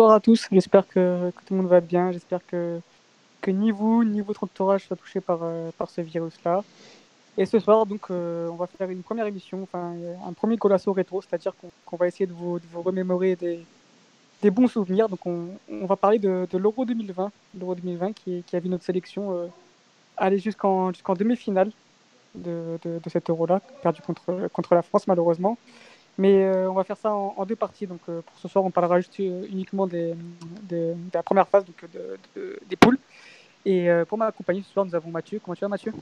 Bonsoir à tous, j'espère que, tout le monde va bien, j'espère que, ni vous ni votre entourage soit touché par, euh, par ce virus-là. Et ce soir, donc, euh, on va faire une première émission, enfin un premier colasso rétro, c'est-à-dire qu'on va essayer de vous, vous remémorer des, des, bons souvenirs. Donc on, on va parler de, l'Euro 2020, l'Euro 2020 qui, a vu notre sélection euh, aller jusqu'en jusqu'en demi-finale de, de, de, cet Euro-là, perdu contre, contre la France malheureusement. Mais euh, on va faire ça en, deux parties. Donc euh, pour ce soir, on parlera euh, uniquement de la première phase, donc des poules. Et pour m'accompagner ce soir, nous avons Mathieu. Comment tu vas, Mathieu?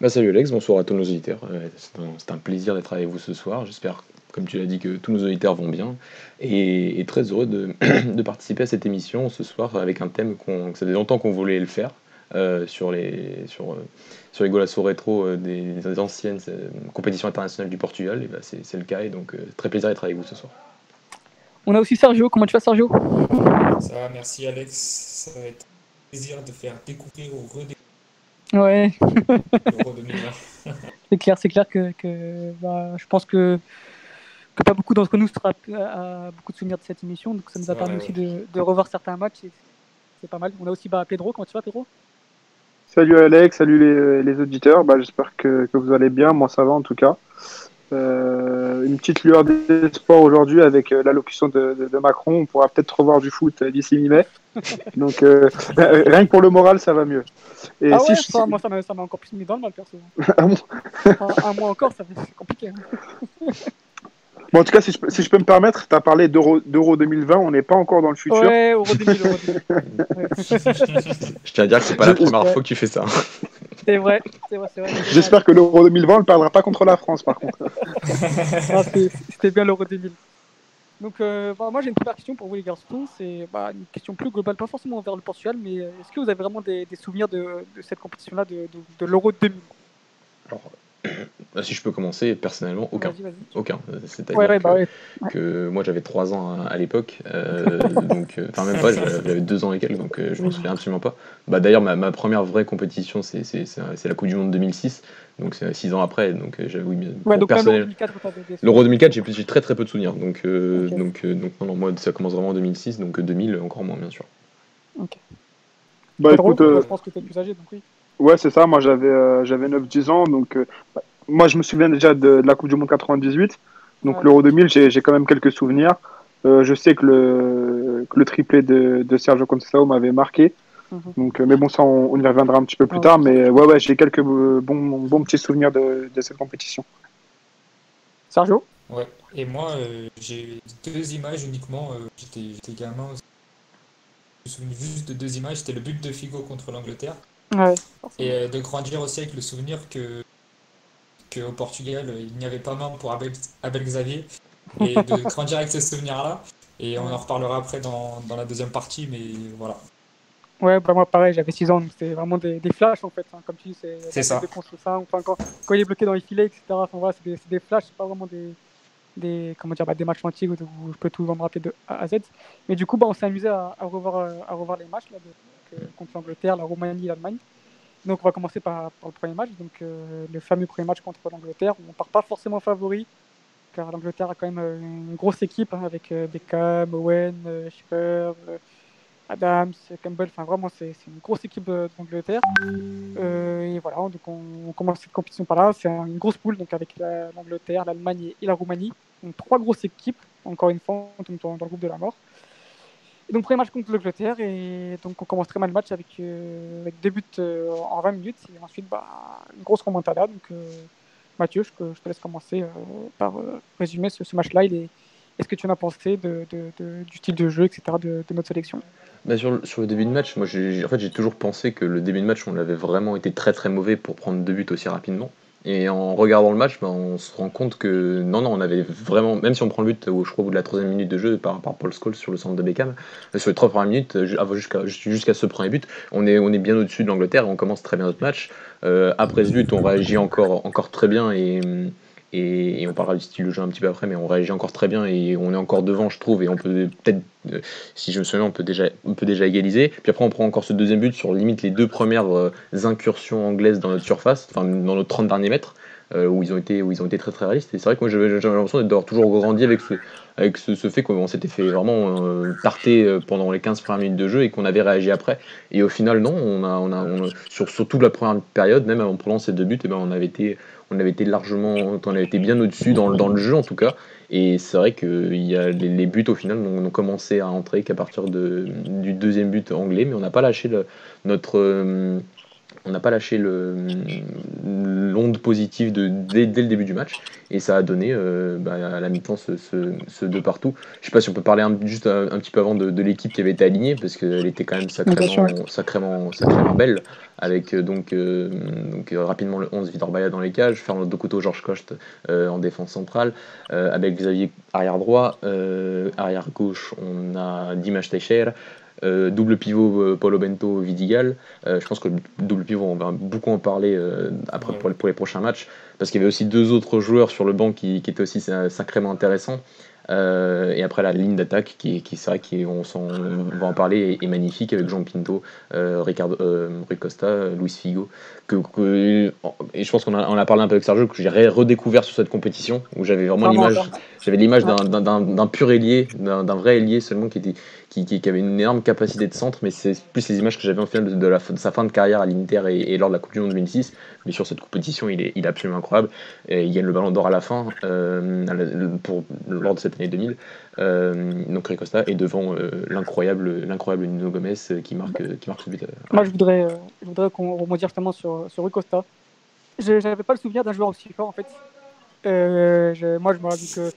Bah, Salut Alex, bonsoir à tous nos auditeurs. C'est un, plaisir d'être avec vous ce soir. J'espère, comme tu l'as dit, que tous nos auditeurs vont bien. Et, très heureux de, participer à cette émission ce soir avec un thème que ça fait longtemps qu'on voulait le faire. Euh, sur les sur, euh, sur les Golasso rétro euh, des, des, anciennes compétitions internationales du Portugal, et bah c'est le cas et donc très plaisir d'être avec vous ce soir. On a aussi Sergio, comment tu vas Sergio? Ça va, merci Alex, ça va être un plaisir de faire découvrir ou redécouvrir Ouais. c'est clair, c'est clair que, que bah, je pense que, que pas beaucoup d'entre nous sera à, beaucoup de souvenirs de cette émission, donc ça nous a permis ouais, aussi ouais. de, de, revoir certains matchs. C'est pas mal. On a aussi bah, Pedro, comment tu vas Pedro? Salut Alex, salut les, les auditeurs. Bah, J'espère que, que, vous allez bien. Moi, ça va en tout cas. Euh, une petite lueur d'espoir aujourd'hui avec euh, l'allocution de, de, de, Macron. On pourra peut-être revoir du foot d'ici mi-mai. Donc, euh, rien que pour le moral, ça va mieux. Et ah si ouais, je... ça, moi, ça m'a encore plus mis dans le mal, perso. ah bon un, un, mois encore, c'est compliqué. Hein. Bon, en tout cas, si je, si je peux me permettre, tu as parlé d'Euro 2020, on n'est pas encore dans le futur. Ouais, Euro 2000, Euro 2000. je tiens à dire que c'est pas la première fois que tu fais ça. C'est vrai, c'est vrai, vrai. J'espère que l'Euro 2020, on ne parlera pas contre la France, par contre. C'était bien l'Euro 2000. Donc, euh, bah, moi, j'ai une première question pour vous, les garçons. C'est bah, une question plus globale, pas forcément vers le Portugal, mais est-ce que vous avez vraiment des, des souvenirs de, de, cette compétition-là, de, de, de l'Euro 2000 Alors, si je peux commencer, personnellement, aucun. Vas -y, vas -y. Aucun. C'est-à-dire ouais, ouais, que, bah ouais. que, moi j'avais 3 ans à, à l'époque, euh, donc, enfin même pas, j'avais 2 ans et quelques, donc euh, je m'en souviens absolument pas. Bah, D'ailleurs, ma, ma, première vraie compétition, c'est la Coupe du Monde 2006, donc c'est 6 ans après, donc euh, j'avoue, ouais, donc personnel. L'Euro 2004, j'ai très très peu de souvenirs, donc, euh, okay. donc, donc non, non, moi ça commence vraiment en 2006, donc 2000 encore moins, bien sûr. Ok. Bah écoute, je pense que tu es plus âgé, donc oui. Ouais, c'est ça, moi j'avais euh, 9-10 ans, donc bah, moi, je me souviens déjà de, de, la Coupe du Monde 98. Donc, ouais. l'Euro 2000, j'ai quand même quelques souvenirs. Euh, je sais que le, que le triplé de, de Sergio Conceição m'avait marqué. Mm -hmm. Donc, euh, mais bon, ça, on, on, y reviendra un petit peu plus ouais, tard. Mais ouais, ouais, j'ai quelques bons, bons petits souvenirs de, de cette compétition. Sergio? Ouais. Et moi, euh, j'ai deux images uniquement. Euh, J'étais gamin. Je me souviens juste de deux images. C'était le but de Figo contre l'Angleterre. Ouais, et euh, de grandir aussi avec le souvenir que qu'au Portugal, il n'y avait pas main pour Abel, Abel Xavier. Et de grandir avec ce souvenir-là. Et on en reparlera après dans, dans, la deuxième partie, mais voilà. Ouais, bah moi pareil, j'avais 6 ans, c'était vraiment des, des, flashs en fait. Hein, comme tu dis, c'est ça. ça. Enfin, quand, quand, il est bloqué dans les filets, etc. Enfin, voilà, c'est des, des, flashs, c'est pas vraiment des, des, comment dire, bah, des matchs antiques où je peux tout me rappeler de A à Z. Mais du coup, bah, on s'est amusé à, à, revoir, à revoir les matchs là, de, que, contre l'Angleterre, la Roumanie, l'Allemagne. Donc on va commencer par, le premier match, donc euh, le fameux premier match contre l'Angleterre. On part pas forcément favori, car l'Angleterre a quand même euh, une grosse équipe hein, avec euh, Beckham, Owen, Schiffer, Adams, Campbell. Enfin vraiment c'est une grosse équipe d'Angleterre. et voilà, donc on, commence cette compétition par là. C'est une grosse poule donc avec l'Angleterre, la, l'Allemagne et la Roumanie. Donc trois grosses équipes. Encore une fois, on tombe dans, dans le groupe de la mort. Donc, premier match contre l'Angleterre, et donc on commence très mal le match avec, euh, deux buts euh, en 20 minutes, et ensuite bah, une grosse remontada. Donc, euh, Mathieu, je, te laisse commencer par résumer ce, match-là. Est-ce que tu en as pensé du style de jeu, etc., de, notre sélection? Bah sur, le, début de match, moi j'ai en fait, toujours pensé que le début de match, on avait vraiment été très très mauvais pour prendre deux buts aussi rapidement. Et en regardant le match, bah, on se rend compte que non, non, on avait vraiment, même si on prend le but, au, je crois, au bout de la troisième minute de jeu par, par Paul Scholes sur le centre de Beckham, euh, sur les trois premières minutes, jusqu'à jusqu'à ce premier but, on est, on est bien au-dessus de l'Angleterre et on commence très bien notre match. Euh, après ce but, on réagit encore, encore très bien et et, on parlera du style de jeu un petit peu après, mais on réagit encore très bien et on est encore devant, je trouve, et on peut peut-être, euh, si je me souviens, on peut déjà, on peut déjà égaliser. Puis après, on prend encore ce deuxième but sur limite les deux premières euh, incursions anglaises dans notre surface, enfin dans nos 30 derniers mètres. où, ils ont été, où ils ont été très très réalistes. Et c'est vrai que moi j'avais l'impression d'avoir toujours grandi avec ce, avec ce, fait qu'on s'était fait vraiment tarter pendant les 15 premières minutes de jeu et qu'on avait réagi après. Et au final, non, on a, on a, sur, sur, toute la première période, même en prenant ces deux buts, et eh ben, on avait été on avait été largement, bien au-dessus dans, le jeu en tout cas. Et c'est vrai que y a les, buts au final ont, commencé à entrer qu'à partir du deuxième but anglais, mais on n'a pas lâché notre, euh, on n'a pas lâché l'onde positive de, dès, le début du match et ça a donné euh, bah, à la mi-temps ce, ce, deux partout. Je sais pas si on peut parler juste un, petit peu avant de, l'équipe qui avait été alignée parce qu'elle était quand même sacrément, sacrément, sacrément belle avec euh, donc, euh, donc rapidement le 11 Vidor Baya dans les cages, Fernando Dokuto, Georges Coste en défense centrale, avec Xavier arrière droit, arrière gauche on a Dimash Teixeira, euh, double pivot euh, Paulo Bento Vidigal. Euh, je pense que le double pivot, on va beaucoup en parler après pour, les prochains matchs, parce qu'il y avait aussi deux autres joueurs sur le banc qui, qui étaient aussi sacrément intéressants. Et après la ligne d'attaque qui, qui c'est vrai qu'on on va en parler est, magnifique avec Jean Pinto, Ricardo, Rui Costa, Luis Figo. Que, et je pense qu'on a, on a parlé un peu avec Sergio que j'ai redécouvert sur cette compétition où j'avais vraiment l'image, j'avais l'image d'un pur ailier, d'un vrai ailier seulement qui était qui, avait une énorme capacité de centre, mais c'est plus les images que j'avais en final de, sa fin de carrière à l'Inter et, lors de la Coupe du Monde 2006. Mais sur cette compétition, il est, absolument incroyable. Et il gagne le Ballon d'Or à la fin pour, lors de cette 2000. Euh, donc Ricosta est devant euh, l'incroyable l'incroyable Nuno Gomez euh, qui marque qui marque ce but. Moi je voudrais je voudrais qu'on rebondisse justement sur sur Ricosta. J'avais pas le souvenir d'un joueur aussi fort en fait. moi je me rappelle que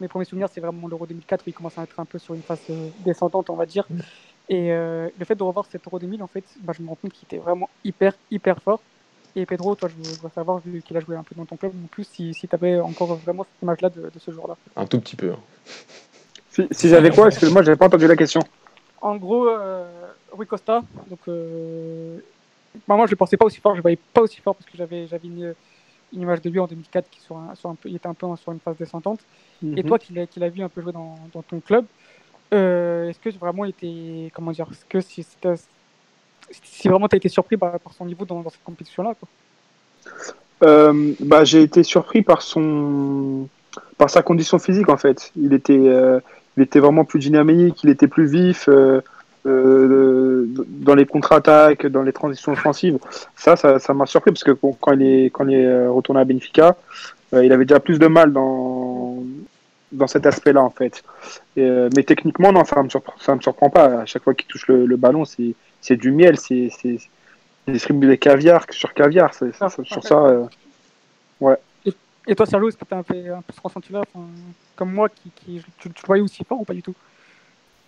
mes premiers souvenirs c'est vraiment l'Euro 2004 où il commence à être un peu sur une phase descendante on va dire. Et le fait de revoir cet Euro 2000 en fait, bah, je me rends compte qu'il était vraiment hyper hyper fort. Et Pedro, toi, je voudrais savoir, vu qu'il a joué un peu dans ton club, en plus, si, si tu avais encore vraiment cette image-là de, ce jour-là. Un tout petit peu. Hein. Si, j'avais quoi Excuse-moi, j'avais pas entendu la question. En gros, euh, Rui Costa, donc, euh, bah, moi, je ne pensais pas aussi fort, je ne voyais pas aussi fort parce que j'avais une, une, image de lui en 2004 qui sur un, sur un peu, il était un peu sur une phase descendante. Et mhm. toi, qui l'as vu un peu jouer dans, dans ton club, euh, est-ce que vraiment il était. Comment dire Est-ce que si vraiment tu as été surpris par, son niveau dans, cette compétition-là. Euh, bah, j'ai été surpris par son par sa condition physique en fait. Il était, euh, il était vraiment plus dynamique, il était plus vif euh, dans les contre-attaques, dans les transitions offensives. Ça, ça m'a surpris parce que quand il est, quand il est retourné à Benfica, il avait déjà plus de mal dans, dans cet aspect-là en fait. mais techniquement, non, ça me surprend, ça me surprend pas. À chaque fois qu'il touche le, le ballon, c'est du miel, c'est distribuer des caviar sur caviar. Ah, sur ça, euh, ouais. Et, toi, Sergio, est-ce que tu as un peu, un peu ce ressenti-là Comme moi, qui, qui tu, le voyais aussi fort ou pas du tout?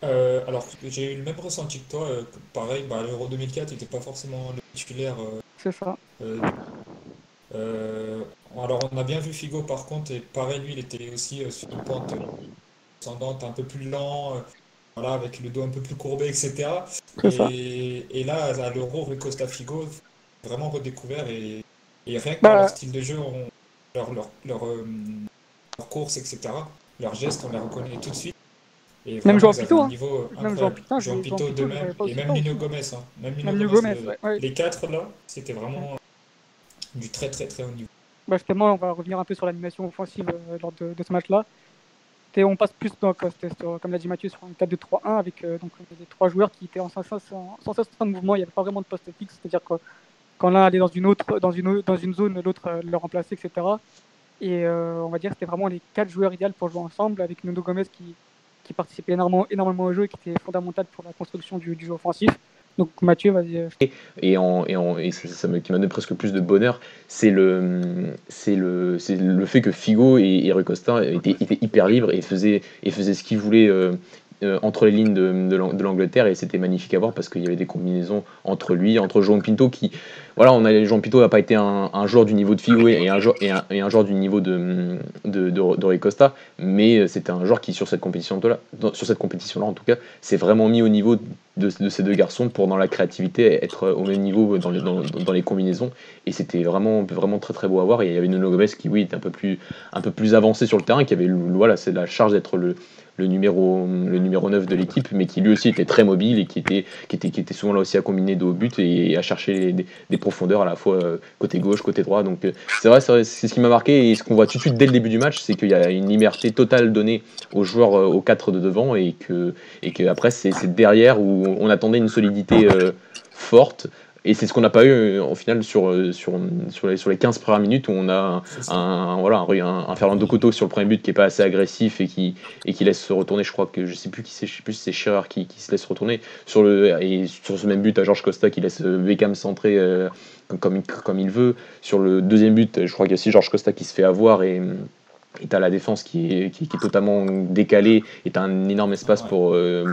Euh, alors, j'ai eu le même ressenti que toi. Euh, pareil, bah, l'Euro 2004 n'était pas forcément le titulaire. c'est ça. alors, on a bien vu Figo par contre, et pareil, lui, il était aussi sur une pente ascendante un peu plus lent voilà, avec le dos un peu plus courbé, etc. Et, et, là, à l'Euro, Figo, vraiment redécouvert et, et rien que bah, leur style de jeu, leur, leur, leur, euh, leur, course, etc., leurs gestes, on les reconnaît tout de suite. Et même Jean Pito, hein. même Jean Pito, Jean Pito de même, et même Nino Gomez. Hein. Même Nino Gomez, Les quatre là, c'était vraiment du très très très haut niveau. Bah justement, on va revenir un peu sur l'animation offensive euh, lors de, de ce match-là on passe plus, donc, comme l'a dit Mathieu, sur un 4-2-3-1 avec euh, donc, des trois joueurs qui étaient en sensation de mouvement. Il n'y avait pas vraiment de poste fixe, c'est-à-dire que quand l'un allait dans une, autre, dans une, dans une zone, l'autre euh, le remplaçait, etc. Et euh, on va dire que c'était vraiment les quatre joueurs idéaux pour jouer ensemble, avec Nuno Gomez qui, qui participait énormément, énormément au jeu et qui était fondamental pour la construction du, jeu offensif. Donc Mathieu, vas-y. Euh, et, et, ça, me, qui m'a donné presque plus de bonheur, c'est le, c'est le, c'est le fait que Figo et, et Rui Costa étaient, étaient, hyper libres et faisaient, et faisaient ce qu'ils voulaient. Euh, euh, entre les lignes de, de l'Angleterre et c'était magnifique à voir parce qu'il y avait des combinaisons entre lui, entre João Pinto qui, voilà, on a, Jean Pinto n'a pas été un, joueur du niveau de Figo et un, joueur, et un, et un joueur du niveau de, de, de, Costa, mais c'était un joueur qui sur cette compétition-là, sur cette compétition-là en tout cas, s'est vraiment mis au niveau de, ces deux garçons pour dans la créativité être au même niveau dans les, dans, les combinaisons. Et c'était vraiment vraiment très très beau à voir. Il y avait Nuno Gomez qui oui était un peu plus un peu plus avancé sur le terrain qui avait voilà c'est la charge d'être le le numéro, le numéro 9 de l'équipe, mais qui lui aussi était très mobile et qui était, souvent là aussi à combiner de but et à chercher des, profondeur à la fois euh, côté gauche, côté droit. Donc euh, c'est vrai, c'est ce qui m'a marqué et ce qu'on voit tout de suite dès le début du match, c'est qu'il y a une liberté totale donnée aux joueurs euh, aux quatre de devant et que après c'est derrière où on attendait une solidité forte. Et c'est ce qu'on n'a pas eu euh, au final sur, euh, sur, sur, les, sur les 15 premières minutes où on a un, un- voilà, un, un Fernando sur le premier but qui est pas assez agressif et qui, et qui laisse se retourner. Je crois que je sais plus qui c'est, je sais plus si c'est Scherer qui, qui se laisse retourner sur le et sur ce même but à Georges Costa qui laisse euh, Beckham centrer euh, comme, comme, il, veut. Sur le deuxième but, je crois qu'il y a aussi Georges Costa qui se fait avoir et et t'as la défense qui est, qui, qui est totalement décalée et t'as un énorme espace pour, euh,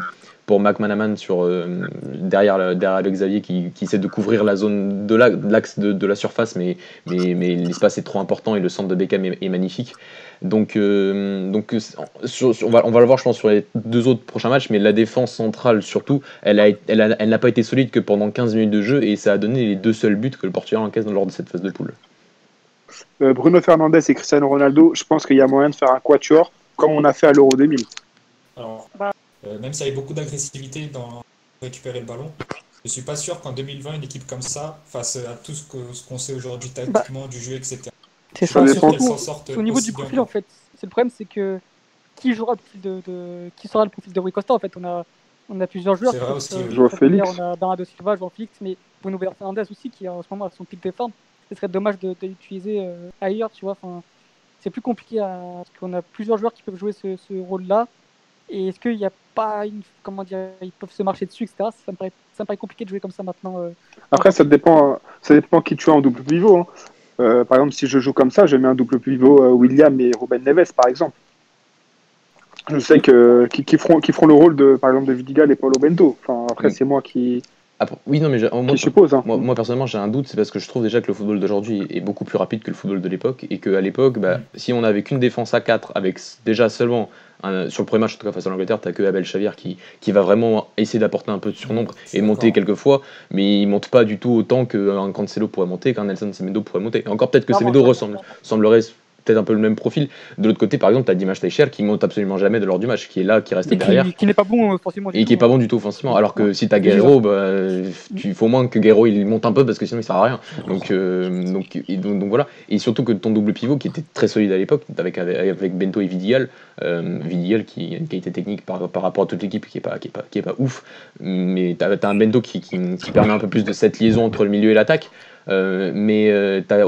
pour McManaman sur, euh, derrière, la- derrière Alex Xavier qui, qui essaie de couvrir la zone de la- de l'axe de, de la surface, mais, mais, mais l'espace est trop important et le centre de Beckham est, est magnifique. Donc, euh, donc euh, sur- sur- on, va, on va le voir, je pense, sur les deux autres prochains matchs, mais la défense centrale, surtout, elle, a, elle, a- elle n'a pas été solide que pendant 15 minutes de jeu et ça a donné les deux seuls buts que le Portugal encaisse lors de cette phase de poule. Euh, Bruno Fernandez et Cristiano Ronaldo, je pense qu'il y a moyen de faire un quatuor comme on a fait à l'Euro 2000. Alors, Bah. Euh, même s'il y avait beaucoup d'agressivité dans récupérer le ballon, je suis pas sûr qu'en 2020, une équipe comme ça, face à tout ce qu'on sait aujourd'hui tactiquement, du jeu, etc., C'est ça. sorte Au niveau du bien. profil, en fait, c'est le problème, c'est que qui jouera le profil de, de- qui sera le profil de Rui Costa En fait, on a, on a plusieurs joueurs. C'est vrai aussi, euh. Joao Félix. On a Bernardo Silva, João Félix, mais Bruno Fernandes aussi, qui est en ce moment à son pic de forme. Ce serait dommage de, de l'utiliser euh, ailleurs, tu vois. Enfin, c'est plus compliqué à... parce qu'on a plusieurs joueurs qui peuvent jouer ce, ce rôle-là. Et est-ce qu'il n'y a pas une, comment dire, ils peuvent se marcher dessus, etc. Ça me paraît, ça me paraît compliqué de jouer comme ça maintenant. euh. Après, ça dépend, ça dépend qui tu as en double pivot. hein. Euh, par exemple, si je joue comme ça, je mets un double pivot euh, William et Ruben Neves, par exemple. Je sais que qui, qui feront, qui feront le rôle de, par exemple, de Vidigal et Paulo Bento. Enfin, après, c'est moi qui, Après- oui, non, mais moi, qui suppose. hein. Moi, moi, personnellement, j'ai un doute, c'est parce que je trouve déjà que le football d'aujourd'hui est beaucoup plus rapide que le football de l'époque, et qu'à l'époque, bah, si on n'avait qu'une défense à 4, avec déjà seulement, un- sur le premier match, en tout cas face à l'Angleterre, t'as que Abel Xavier qui, qui va vraiment essayer d'apporter un peu de surnombre et monter d'accord. quelques fois, mais il monte pas du tout autant qu'un Cancelo pourrait monter, qu'un Nelson Semedo pourrait monter. Et encore peut-être que Non, Semedo ressemble, semblerait peut-être un peu le même profil. De l'autre côté, par exemple, t'as Dimash Teicher qui monte absolument jamais de lors du match, qui est là, qui reste Et derrière qui, qui n'est pas bon euh, forcément. du et qui est pas bon du tout offensivement. Alors que Ouais. si t'as Déjà. Guerrero, bah, il faut au moins que Guerrero il monte un peu parce que sinon il sert à rien. Donc, euh, donc, et donc, donc voilà. Et surtout que ton double pivot qui était très solide à l'époque, avec, avec, Bento et Vidigal, euh, Vidigal qui a une qualité technique par, par rapport à toute l'équipe qui est pas, qui est pas, qui est pas ouf, mais t'as as un Bento qui, qui, qui permet un peu plus de cette liaison entre le milieu et l'attaque. Euh, mais euh, t'as-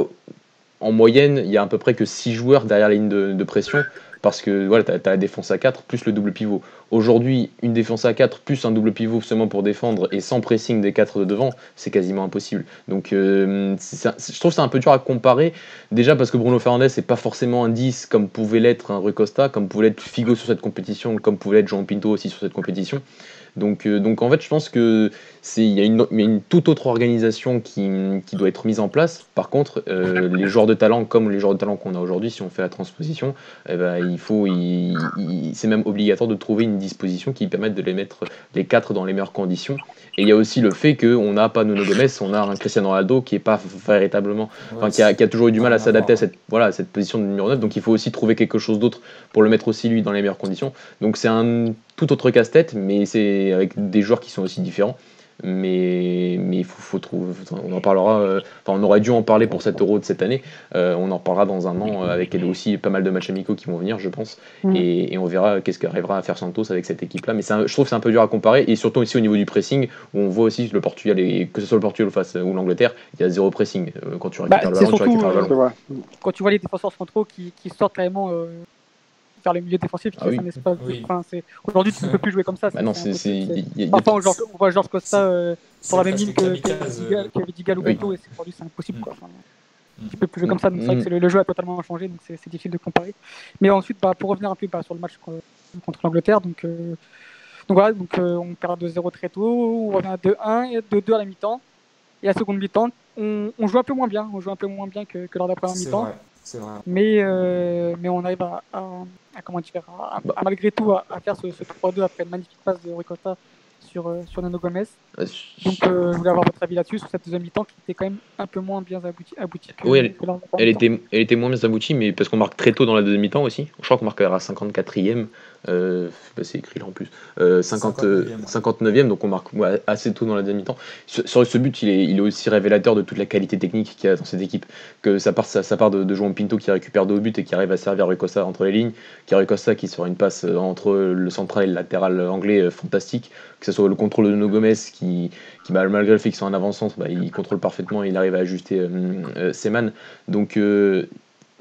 en moyenne, il y a à peu près que 6 joueurs derrière la ligne de, pression parce que voilà, tu as, la défense à 4 plus le double pivot. Aujourd'hui, une défense à 4 plus un double pivot seulement pour défendre et sans pressing des 4 de devant, c'est quasiment impossible. Donc euh, je trouve ça un peu dur à comparer. Déjà parce que Bruno Fernandes n'est pas forcément un 10 comme pouvait l'être un Rui Costa, comme pouvait l'être Figo sur cette compétition, comme pouvait l'être Jean Pinto aussi sur cette compétition. Donc, euh, donc en fait, je pense que c'est il y, a une- il y a une toute autre organisation qui, qui doit être mise en place. Par contre, euh, les joueurs de talent comme les joueurs de talent qu'on a aujourd'hui, si on fait la transposition, eh ben, il faut, il- il- c'est même obligatoire de trouver une disposition qui permette de les mettre les quatre dans les meilleures conditions. Et il y a aussi le fait qu'on n'a pas Nuno Gomes, on a un Cristiano Ronaldo qui est pas véritablement, enfin, qui, a, qui a toujours eu du mal à s'adapter à cette, voilà, à cette position de numéro 9. Donc il faut aussi trouver quelque chose d'autre pour le mettre aussi lui dans les meilleures conditions. Donc c'est un tout autre casse-tête, mais c'est avec des joueurs qui sont aussi différents. Mais mais il faut, faut trouver. On en parlera. euh, Enfin, on aurait dû en parler pour cet Euro de cette année. Euh, on en reparlera dans un an euh, avec aussi pas mal de matchs amicaux qui vont venir, je pense. Mhm. Et, et on verra qu'est-ce qu'arrivera à faire Santos avec cette équipe-là. Mais un- je trouve que c'est un peu dur à comparer. Et surtout aussi au niveau du pressing, où on voit aussi le Portugal, et, que ce soit le Portugal ou, face, ou l'Angleterre, il y a zéro pressing. Euh, quand tu récupères Bah, le ballon, tu surtout, récupères le ballon. C'est vrai. quand tu vois les défenseurs centraux qui, qui sortent carrément euh, vers le milieu défensif, qui Ah laissent oui. un espace. de- Oui. enfin, c'est- Aujourd'hui, tu ne peux plus jouer comme ça. Bah non, c'est Parfois, on, voit Georges Costa euh, sur la C'est même ligne que, euh, que Vidigal ou Oui. Bento, et c'est- aujourd'hui, c'est impossible. Quoi. Enfin, Mm. tu peux plus jouer comme ça, donc c'est vrai que le, le jeu a totalement changé, donc c'est difficile de comparer. Mais ensuite, bah, pour revenir un peu bah, sur le match co- contre l'Angleterre, donc, euh, donc voilà, donc, euh, on perd 2-0 très tôt, on revient à 2-1 et 2-2 à la mi-temps. Et à la seconde mi-temps, on, on joue un peu moins bien, on joue un peu moins bien que, que lors de la première C'est mi-temps. vrai, c'est vrai. Mais, euh, mais on arrive à, à, à comment dire, à, Bah. à malgré tout à, faire ce, ce 3-2 après une magnifique passe de Rui Costa sur, euh, sur Nano Gomez. Euh, Donc, euh, je voulais avoir votre avis là-dessus, sur cette deuxième mi-temps qui était quand même un peu moins bien aboutie. que, Oui, elle- que Elle était, elle était moins bien aboutie, mais parce qu'on marque très tôt dans la deuxième mi-temps aussi. Je crois qu'on marque à la 54e. Euh, bah, c'est écrit là en plus. Euh, 50, euh, 59e. 59e, donc on marque assez tôt dans la deuxième mi-temps. Sur, sur ce but, il est, il est aussi révélateur de toute la qualité technique qu'il y a dans cette équipe. Que ça part, ça, ça part de, de João Pinto qui récupère deux buts et qui arrive à servir Rui Costa entre les lignes. Qui Rui Costa qui sort une passe euh, entre le central et le latéral anglais euh, fantastique. Que ce soit le contrôle de Nuno Gomez qui, qui malgré le fait qu'ils sont en avant-centre, bah, il contrôle parfaitement et il arrive à ajuster euh, euh, Seman. Donc euh,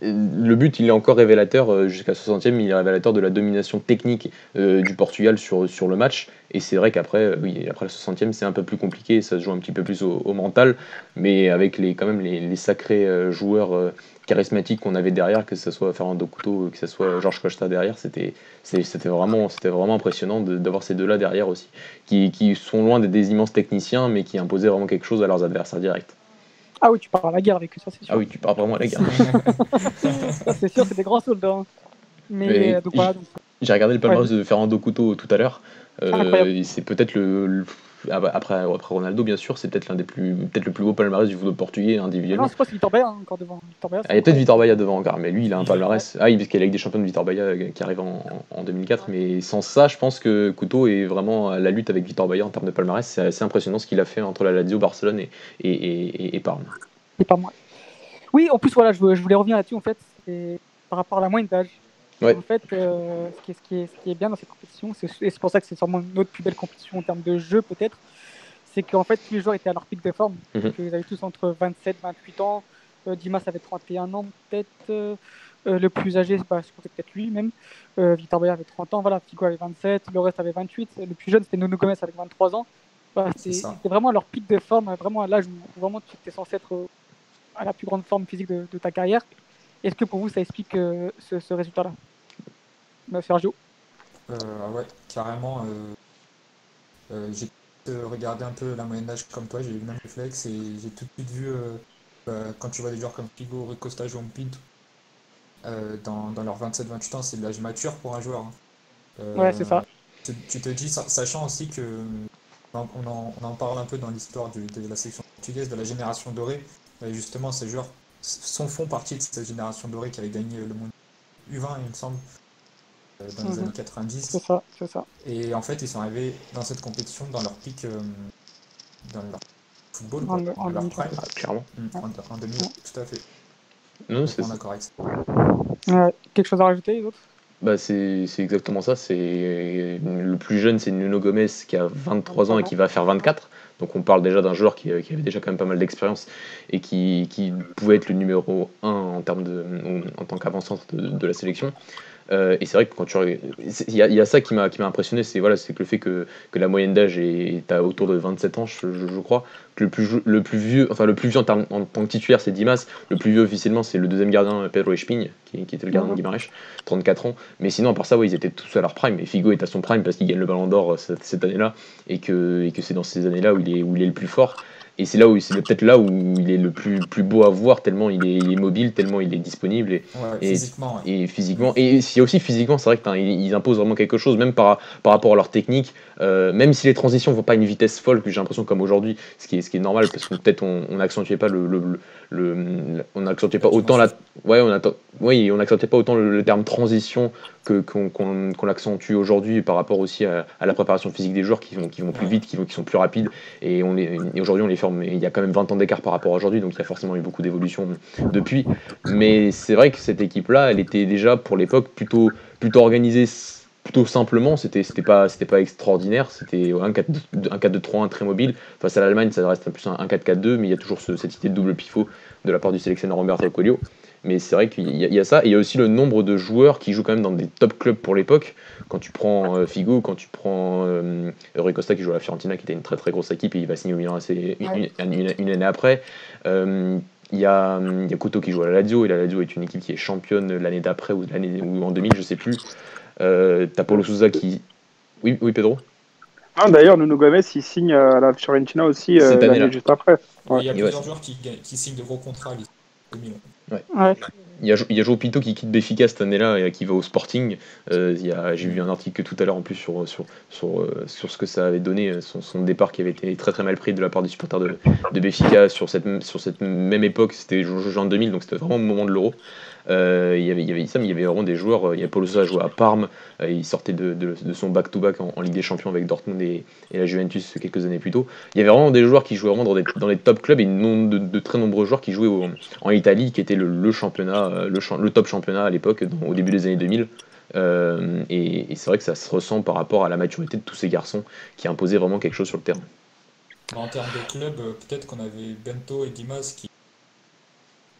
le but, il est encore révélateur euh, jusqu'à 60e, il est révélateur de la domination technique euh, du Portugal sur, le match. Et c'est vrai qu'après, euh, oui, après la 60e, c'est un peu plus compliqué, ça se joue un petit peu plus au, mental, mais avec les, quand même les, sacrés joueurs charismatiques qu'on avait derrière, que ce soit Fernando Couto, que ce soit Georges Costa derrière, c'était vraiment, vraiment impressionnant d'avoir ces deux-là derrière aussi, qui, sont loin d'être des immenses techniciens, mais qui imposaient vraiment quelque chose à leurs adversaires directs. Ah oui, tu pars à la guerre avec eux, ça c'est sûr. Ah oui, tu parles vraiment à la. Ça, c'est sûr, c'est des grands soldats. hein. Mais, Mais- euh, donc voilà, donc, J'ai regardé le palmarès de Fernando Couto tout à l'heure. Euh, c'est peut-être le, le- après, après Ronaldo bien sûr, c'est peut-être l'un des plus peut-être le plus beau palmarès du football portugais non, individuellement. je crois que Victor Bayer hein, encore devant. Ah, il y a peut-être Vitor Baia devant encore, mais lui il a un Il- palmarès. Ah oui, parce qu'il y a la Ligue des champions de Vitor Baia euh, qui arrive en, en 2004, mais sans ça, je pense que Couto est vraiment à la lutte avec Vitor Baia en termes de palmarès. C'est assez impressionnant ce qu'il a fait entre la Lazio, Barcelone et, et, et, et- et Parme. c'est pas moi. Oui, en plus, voilà, je, je voulais revenir là-dessus, en fait, par rapport à la moyenne d'âge. Ouais. En fait, euh, ce, qui est, ce, qui est, ce qui est bien dans cette compétition, c'est- et c'est pour ça que c'est sûrement notre plus belle compétition en termes de jeu, peut-être, c'est qu'en fait, tous les joueurs étaient à leur pic de forme. Mhm. Donc, ils avaient tous entre 27 28 ans. Euh, Dimas avait 31 ans, peut-être. euh, euh, le plus âgé, bah, je peut-être lui même. Euh, Victor Bayer avait 30 ans, voilà, Figo avait 27, le reste avait 28. Le plus jeune, c'était Nono Gomez avec 23 ans. Voilà, c'était vraiment à leur pic de forme, vraiment à l'âge où vraiment tu étais censé être euh, à la plus grande forme physique de, de ta carrière. Est-ce que pour vous, ça explique euh, ce, ce résultat-là? Bah, Sergio Euh, ouais, carrément. euh, euh, j'ai regardé un peu la moyenne d'âge comme toi, j'ai eu le même réflexe et j'ai tout de suite vu, euh, euh, quand tu vois des joueurs comme Figo, Rui Costa, João Pinto, dans, dans leurs 27-28 ans, c'est de l'âge mature pour un joueur. hein. Ouais, c'est ça. Tu, tu te dis, sa- sachant aussi que on en, on parle un peu dans l'histoire de la sélection portugaise, de la génération dorée, et justement, ces joueurs sont, font partie de cette génération dorée qui avait gagné le monde U20, il me semble, dans les Mhm. années 90. C'est ça, c'est ça. Et en fait, ils sont arrivés dans cette compétition dans leur pic, euh, dans leur football, En- quoi, en dans leur 2000. prime. Ah, clairement. Mm, En, en 2000, tout à fait. Non, c'est quelque chose à rajouter, les autres? Bah c'est c'est exactement ça. C'est le plus jeune, c'est Nuno Gomez qui a 23 ans et qui va faire 24. Donc on parle déjà d'un joueur qui, qui avait déjà quand même pas mal d'expérience et qui, qui pouvait être le numéro 1 en termes de en tant qu'avant-centre de, de la sélection. Euh, et c'est vrai que quand tu il y, a- il y a ça qui m'a qui m'a impressionné, c'est voilà, c'est que le fait que, que la moyenne d'âge est, est à autour de 27 ans, je, je- je crois. Que le plus le plus vieux, enfin le plus vieux en, tant que titulaire, c'est Dimas. Le plus vieux officiellement, c'est le deuxième gardien Pedro Espigne, qui, qui était le gardien de Mhm. Guimarães, 34 ans. Mais sinon, à part ça, ouais, ils étaient tous à leur prime. Et Figo est à son prime parce qu'il gagne le Ballon d'Or euh, cette, cette année-là et que, et que c'est dans ces années-là où il est où il est le plus fort. Et c'est là où c'est peut-être là où il est le plus, plus beau à voir tellement il est, il est mobile, tellement il est disponible et, Ouais, Et- physiquement, ouais. et physiquement. Et si aussi physiquement, c'est vrai qu'ils ils imposent vraiment quelque chose, même par, par rapport à leur technique. Euh, même si les transitions vont pas à une vitesse folle, que j'ai l'impression comme aujourd'hui, ce qui est, ce qui est normal parce que peut-être on n'accentuait pas le, le, le- le- on n'accentuait pas autant la, ouais, on atta- oui, on n'accentuait pas autant le, terme transition que qu'on qu'on l'accentue aujourd'hui par rapport aussi à, à la préparation physique des joueurs qui vont qui vont plus vite, qui vont qui sont plus rapides. Et on les, et aujourd'hui on les forme. Il y a quand même 20 ans d'écart par rapport à aujourd'hui, donc il y a forcément eu beaucoup d'évolution depuis. Mais c'est vrai que cette équipe-là, elle était déjà pour l'époque plutôt, plutôt organisée, plutôt simplement. C'était, pas, pas extraordinaire. C'était un 4-2-3-1 très mobile. Face à l'Allemagne, ça reste plus un 1-4-4-2, mais il y a toujours ce- cette idée de double pivot de la part du sélectionneur Roberto Coelho. Mais c'est vrai qu'il y, a- il y a ça. Et il y a aussi le nombre de joueurs qui jouent quand même dans des top clubs pour l'époque. Quand tu prends euh, Figo, quand tu prends euh, Rui Costa qui joue à la Fiorentina, qui était une très très grosse équipe, et il va signer au Milan assez, une, Ouais. une- une- une année après. Euh, il y a, il y a Couto qui joue à la Lazio, et la Lazio est une équipe qui est championne l'année d'après ou, l'année, ou en 2000, je sais plus. Euh, T'as Paulo Souza qui. Oui, oui Pedro? Ah, D'ailleurs, Nuno Gomez, il signe à la Fiorentina aussi euh, l'année juste après. Il y a et plusieurs ouais. joueurs qui, signent de gros contrats les 2000. Ouais. il y a, il y a Joe Pinto qui quitte Béfica cette année-là et qui va au Sporting. Euh, il y a- J'ai vu un article tout à l'heure en plus sur, sur, sur, euh, sur ce que ça avait donné, euh, son, son départ qui avait été très très mal pris de la part des supporters de, de Béfica sur cette, sur cette même époque. C'était juin 2000, donc c'était vraiment au moment de l'Euro. Euh, il y avait, il y avait il y avait vraiment des joueurs. euh, Il y a Paulo Sousa joué à Parme. euh, il sortait de, de, son back-to-back en, Ligue des Champions avec Dortmund et, la Juventus quelques années plus tôt. Il y avait vraiment des joueurs qui jouaient vraiment dans, des, dans les top clubs et de, très nombreux joueurs qui jouaient en Italie, qui était le, championnat, le, top championnat à l'époque, au début des années 2000. Euh, et et c'est vrai que ça se ressent par rapport à la maturité de tous ces garçons qui imposaient vraiment quelque chose sur le terrain. En termes de club, peut-être qu'on avait Bento et Dimas qui.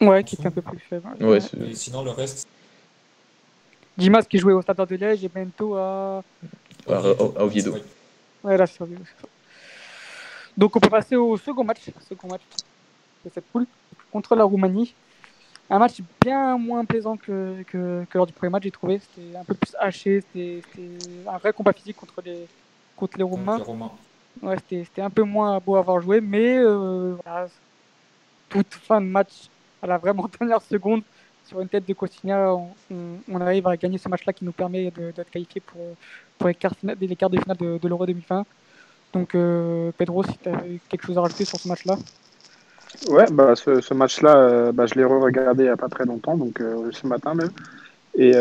Ouais, qui était un peu plus faible. Ouais, Et sinon, le reste, Dimas qui jouait au Stade de Liège et Bento à. à, à- Oviedo. Ouais. Là, c'est Oviedo. Donc, on peut passer au second match, second match de cette poule contre la Roumanie. Un match bien moins plaisant que, que, que lors du premier match, j'ai trouvé. C'était un peu plus haché. C'était un vrai combat physique contre les, contre les Roumains. les Romains. Ouais, c'était c'était un peu moins beau à avoir joué, mais euh, voilà, toute fin de match à la vraiment dernière seconde, sur une tête de Costigna, on, arrive à gagner ce match-là qui nous permet d'être qualifié pour, pour les, quarts, de finale de, l'Euro 2020. Donc, euh, Pedro, si tu as quelque chose à rajouter sur ce match-là? Ouais, bah, ce, match-là, euh, bah, je l'ai re-regardé il n'y a pas très longtemps, donc euh, ce matin même. Et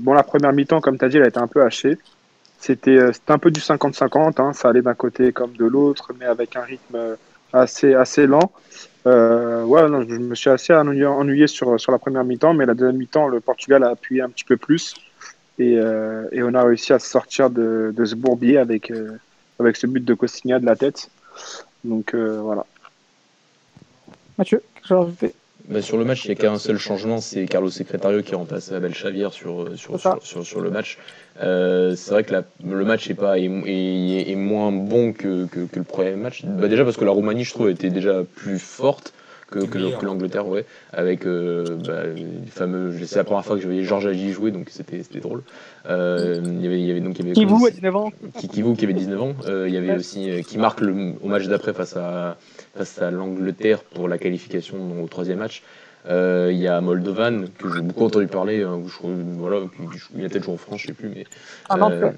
bon, la première mi-temps, comme tu as dit, elle a été un peu hachée. C'était un peu du 50-50, hein, ça allait d'un côté comme de l'autre, mais avec un rythme assez, assez lent. Euh, ouais, non, je me suis assez ennuyé, ennuyé sur, sur la première mi-temps, mais la deuxième mi-temps, le Portugal a appuyé un petit peu plus. Et, euh, et on a réussi à se sortir de, de ce bourbier avec, euh, avec ce but de Costigna de la tête. Donc euh, voilà. Mathieu, à rajouter Bah, sur le match, il n'y a qu'un seul changement, c'est Carlos Secretario qui remplace Abel Xavier sur, sur, sur le match. Euh, c'est vrai que la- le match est, pas, est, est- est moins bon que, que, que le premier match. Bah, déjà parce que la Roumanie, je trouve, était déjà plus forte que, que, Meilleure. que l'Angleterre, ouais, avec euh, bah, les fameux. C'est la première fois que je voyais Georges Agi jouer, donc c'était c'était drôle. Euh, il y avait, il y avait donc il y avait Kivu à 19 ans. Qui avait 19 ans. Euh, il y avait aussi euh, qui marque le, au match d'après face à, face à l'Angleterre pour la qualification au troisième match. Euh, il y a Moldovan que j'ai beaucoup entendu parler. hein, je, voilà, il a peut-être joué en France, je sais plus, mais Ah non, euh,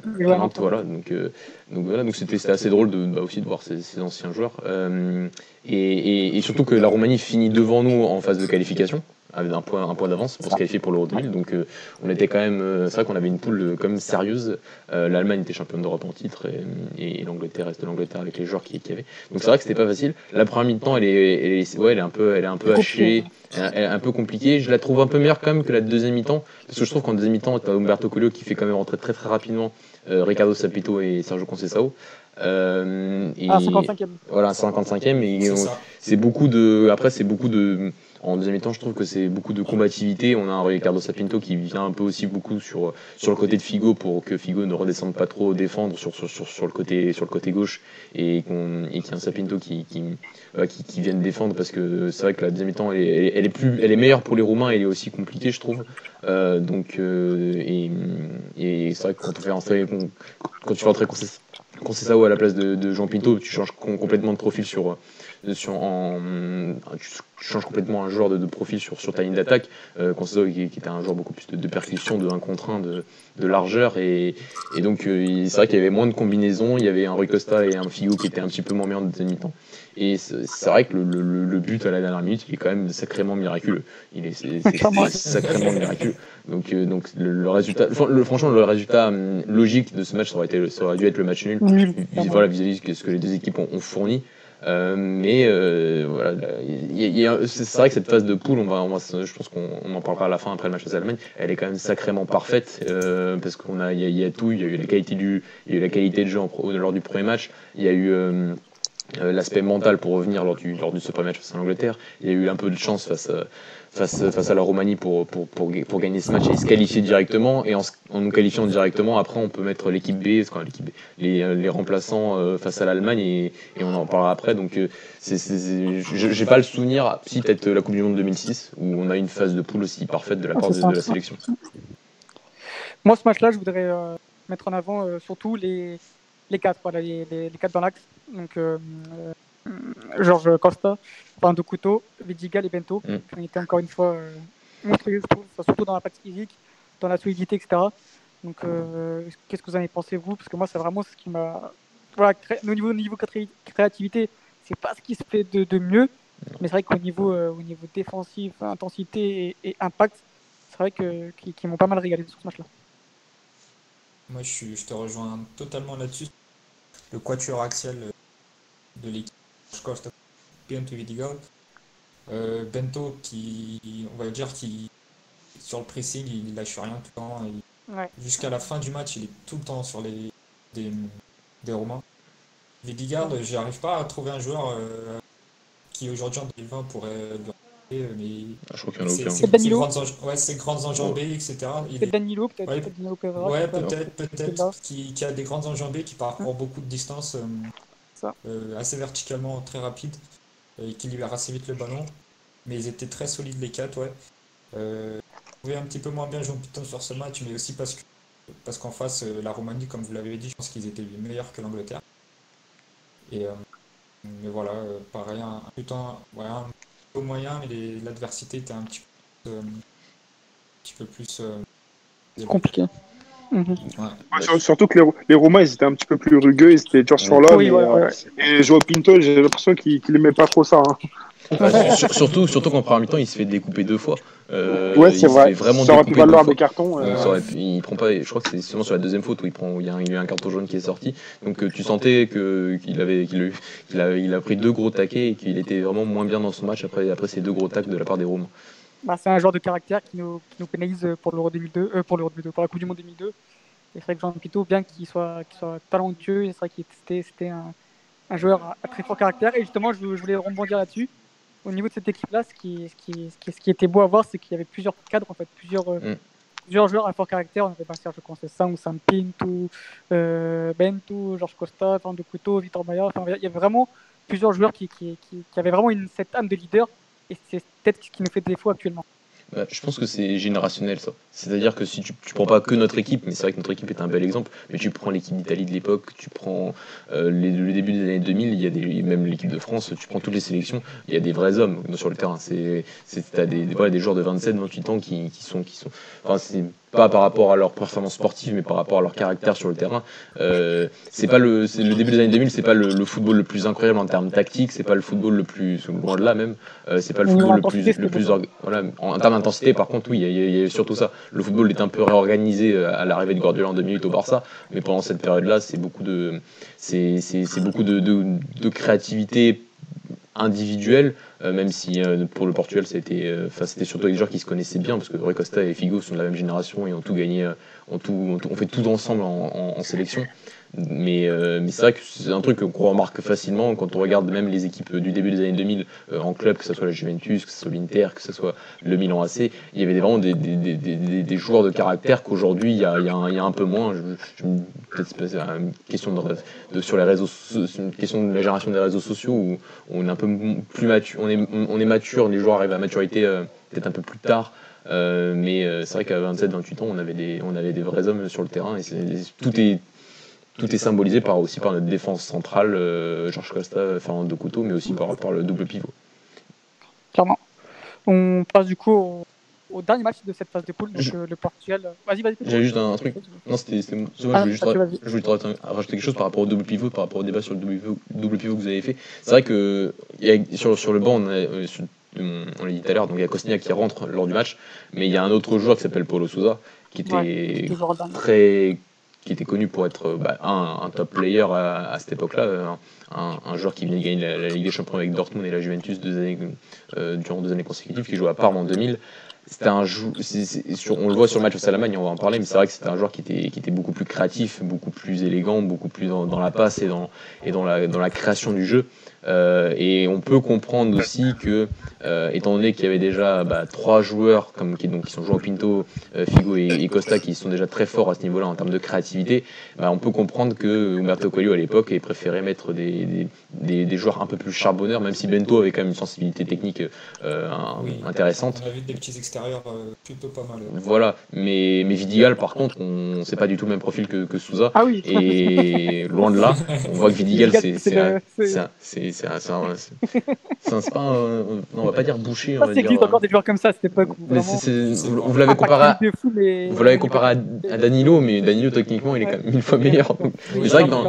voilà. Donc, euh, donc voilà, donc c'était assez drôle de, bah, aussi de voir ces, ces anciens joueurs. Euh, et, et- et surtout que la Roumanie finit devant nous en phase de qualification avec un point, un point d'avance pour se qualifier pour l'Euro 2000. Donc euh, on était quand même, euh, c'est vrai qu'on avait une poule euh, quand même sérieuse. Euh, L'Allemagne était championne d'Europe en titre et, et l'Angleterre reste l'Angleterre avec les joueurs qui, qui avaient. Donc c'est vrai que c'était pas facile. La première mi-temps, elle est, elle est- ouais, elle est un peu, elle est un peu hachée, elle, est un peu compliquée. Je la trouve un peu meilleure quand même que la deuxième mi-temps parce que je trouve qu'en deuxième mi-temps, t'as Umberto Collo qui fait quand même rentrer très très rapidement euh, Ricardo Sapito et Sergio Conceição. Euh, et, Ah, 55e. voilà, un 55e et C'est on- ça. c'est beaucoup de après c'est beaucoup de en deuxième temps je trouve que c'est beaucoup de combativité. On a un Ricardo Sapinto qui vient un peu aussi beaucoup sur sur le côté de Figo pour que Figo ne redescende pas trop défendre sur sur, sur, sur le côté sur le côté gauche et qu'on et qu'il y a un Sapinto qui qui, euh, qui qui vienne défendre parce que c'est vrai que la deuxième temps elle est, elle elle est plus elle est meilleure pour les Roumains et elle est aussi compliquée je trouve. Euh, donc euh, et, et c'est vrai que quand on fait rentrer quand tu fais rentrer Conce- Conceição à la place de, de Jean Pinto tu changes com- complètement de profil sur sur en, tu changes complètement un joueur de, de profil sur, sur ta ligne d'attaque. Euh, Conceição, qui, qui était un joueur beaucoup plus de, de percussion, de 1 contre 1, de, de largeur. Et, et donc, euh, c'est vrai qu'il y avait moins de combinaisons. Il y avait un Rui Costa et un Figo qui étaient un petit peu moins bien en deuxième mi-temps. Et c'est vrai que le, le- le but à la dernière minute, il est quand même sacrément miraculeux. Il est, c'est sacrément miraculeux. Donc, euh, donc le, le résultat, le- franchement, le résultat hum, logique de ce match, ça aurait, été, ça aurait dû être le match nul voilà, vis-à-vis de ce que les deux équipes ont, ont fourni. Euh, mais euh, voilà, c'est vrai que cette phase de poule, on va, on va- je pense qu'on on en parlera à la fin après le match à l'Allemagne, elle est quand même sacrément parfaite euh, parce qu'on a, il y y a tout, il y a eu la qualité du, il y a eu la qualité de jeu en lors du premier match, il y a eu euh, euh, l'aspect mental pour revenir lors du, lors de ce premier match face à l'Angleterre, il y a eu un peu de chance face à, face, face à la Roumanie pour, pour, pour, pour gagner ce match et se qualifier directement. Et en, nous qualifiant directement, après, on peut mettre l'équipe B, enfin, l'équipe B, les, les remplaçants euh, face à l'Allemagne et, et on en parlera après. Donc, euh, c'est, j'ai pas le souvenir, si peut-être la Coupe du Monde 2006, où on a une phase de poule aussi parfaite de la Ah, part de, la sélection. Moi, ce match-là, je voudrais euh, mettre en avant euh, surtout les, les quatre, voilà, les, les, les quatre dans l'axe. Donc, Georges Costa, Fernando Couto, Vidigal et Bento. Mm. qui ont été encore une fois euh, montré, surtout dans l'impact physique, dans la solidité, etc. Donc, euh, qu'est-ce que vous en avez pensé, vous? Parce que moi, c'est vraiment ce qui m'a. Voilà, au niveau, niveau créativité, c'est pas ce qui se fait de, de mieux. Mais c'est vrai qu'au niveau, euh, au niveau défensif, intensité et, impact, c'est vrai qu'ils qui, m'ont pas mal régalé sur ce match-là. Moi, je, je, te rejoins totalement là-dessus. Le quatuor axial euh, de l'équipe, Bento Vidigal. Euh, Bento, qui, on va dire, qui sur le pressing, il lâche rien tout le temps. Jusqu'à la fin du match, il est tout le temps sur les des, des Romains. Vidigard, j'arrive pas à trouver un joueur euh, qui aujourd'hui en 2020 pourrait lui mais ah, je crois qu'il y en a aucun. C'est Danilo. Ouais, c'est grandes enjambées, etc. C'est Danilo, peut-être. Ouais, peut-être, peut-être. Qui, qui, a des grandes enjambées, qui parcourt beaucoup de distance, euh, assez verticalement, très rapide, et qui libère assez vite le ballon. Mais ils étaient très solides les quatre, ouais. Euh, un petit peu moins bien Jean Piton sur ce match, mais aussi parce que parce qu'en face, la Roumanie, comme vous l'avez dit, je pense qu'ils étaient meilleurs que l'Angleterre. Et, euh, mais voilà, euh, pareil, un, putain, ouais, un peu moyen, mais l'adversité était un petit peu, euh, un petit peu plus compliqué. Mhm. surtout que les, les, Romains, ils étaient un petit peu plus rugueux, ils étaient durs sur l'homme. et, Joao Pinto, j'ai l'impression qu'il n'aimait pas trop ça. Hein. surtout, surtout qu'en première mi-temps, il se fait découper deux fois. Euh, ouais, c'est vrai. Vraiment ça aurait pu valoir des cartons. Euh... il prend pas, je crois que c'est seulement sur la deuxième faute où il prend, il y a, il y a un carton jaune qui est sorti. Donc euh, tu sentais que qu'il avait, qu'il qu'il a, il a pris deux gros taquets et qu'il était vraiment moins bien dans son match après, après ces deux gros tacs de la part des Romains. Bah, c'est un genre de caractère qui nous, qui nous pénalise pour l'Euro 2002, euh, pour l'Euro 2002, pour la Coupe du Monde 2002. Et c'est vrai que Jean Pito, bien qu'il soit, qu'il soit talentueux, c'est vrai qu'il c'était, c'était un, un, joueur à très fort caractère. Et justement, je, je voulais rebondir là-dessus au niveau de cette équipe-là, ce qui, ce, qui, ce, qui, était beau à voir, c'est qu'il y avait plusieurs cadres, en fait, plusieurs, euh, mm. plusieurs joueurs à fort caractère. On avait pas Sergio Conceição, Sam Pinto, euh, Bento, Georges Costa, Fernando Couto, Victor Maya. Enfin, il y avait vraiment plusieurs joueurs qui, qui, qui, avaient vraiment une, cette âme de leader. Et c'est peut-être ce qui nous fait défaut actuellement. Bah, je pense que c'est générationnel ça. C'est-à-dire que si tu, tu prends pas que notre équipe, mais c'est vrai que notre équipe est un bel exemple, mais tu prends l'équipe d'Italie de l'époque, tu prends euh, le début des années 2000, il y a des, même l'équipe de France, tu prends toutes les sélections, il y a des vrais hommes sur le terrain. C'est, t'as des, des, des joueurs de 27, 28 ans qui, qui sont, qui sont, enfin c'est pas par rapport à leur performance sportive, mais par rapport à leur caractère sur le terrain. Euh, c'est pas le, c'est le début des années 2000, c'est pas le, football le plus incroyable en termes tactiques, c'est pas le football le plus loin de là même, euh, c'est pas le football le plus, le plus voilà, en, termes Par contre, oui, il y, a surtout ça. Le football est un peu réorganisé euh, à l'arrivée de Guardiola en 2008 au Barça, mais pendant cette période-là, c'est beaucoup de, c'est, c'est, c'est beaucoup de, de, de créativité individuelle euh, même si euh, pour le Portugal, c'était euh, c'était surtout des joueurs qui se connaissaient bien, parce que Rui Costa et Figo sont de la même génération et ont tout gagné, ont, tout, ont fait tout ensemble en sélection. Mais, euh, mais c'est vrai que c'est un truc qu'on remarque facilement quand on regarde même les équipes du début des années 2000 euh, en club, que ce soit la Juventus, que ce soit l'Inter, que ce soit le Milan AC. Il y avait vraiment des, des, des, des joueurs de caractère qu'aujourd'hui il, y a, il, y a un peu moins. Je, Peut-être c'est une question de, sur les réseaux, une question de la génération des réseaux sociaux où on est un peu plus mature, on est, on est mature, les joueurs arrivent à maturité euh, peut-être un peu plus tard. mais c'est vrai qu'à 27-28 ans, on avait, des, on avait des vrais hommes sur le terrain et tout est tout est symbolisé par, aussi par notre défense centrale, euh, Georges Costa, Fernando Couteau, mais aussi par, par le double pivot. Clairement. On passe du coup au, dernier match de cette phase de poule, donc euh, le Portugal. Vas-y, vas-y. J'avais juste un, truc. Non, c'était. Ah, je voulais juste rajouter quelque chose par rapport au double pivot, par rapport au débat sur le double pivot, double pivot que vous avez fait. C'est vrai que sur, sur le banc, on, a, euh, on l'a dit tout à l'heure, donc il y a Costinha qui rentre lors du match, mais il y a un autre joueur qui s'appelle Paulo Souza, qui était très qui était connu pour être bah, un, top player à, cette époque-là, euh, un, joueur qui venait de gagner la, Ligue des Champions avec Dortmund et la Juventus deux années, euh, durant deux années consécutives, qui jouait à Parme en 2000. C'était un on le voit sur le match au Salamagne, on va en parler, mais c'est vrai que c'était un joueur qui était, qui était beaucoup plus créatif, beaucoup plus élégant, beaucoup plus dans, dans la passe et dans, et dans, la, dans la création du jeu. Euh, et on peut comprendre aussi que, euh, étant donné qu'il y avait déjà bah, trois joueurs comme, qui, donc, qui sont João Pinto, euh, Figo et, Costa qui sont déjà très forts à ce niveau-là en termes de créativité, bah, on peut comprendre que Humberto Coelho à l'époque ait préféré mettre des, des, des, joueurs un peu plus charbonneurs, même si Bento avait quand même une sensibilité technique intéressante. On a vu des petits extérieurs plutôt pas mal. Voilà, mais, mais Vidigal par contre, on c'est pas du tout le même profil que, que Souza. Ah oui. Et loin de là, on voit que Vidigal c'est c'est un- c'est un- un- non, on va pas dire boucher, on Ça, va ça dire. existe encore des joueurs comme ça à cette époque. où vous, l'avez comparé à, comparé à, Danilo, mais Danilo techniquement il est quand même mille fois meilleur. Donc, Oui, vrai que dans-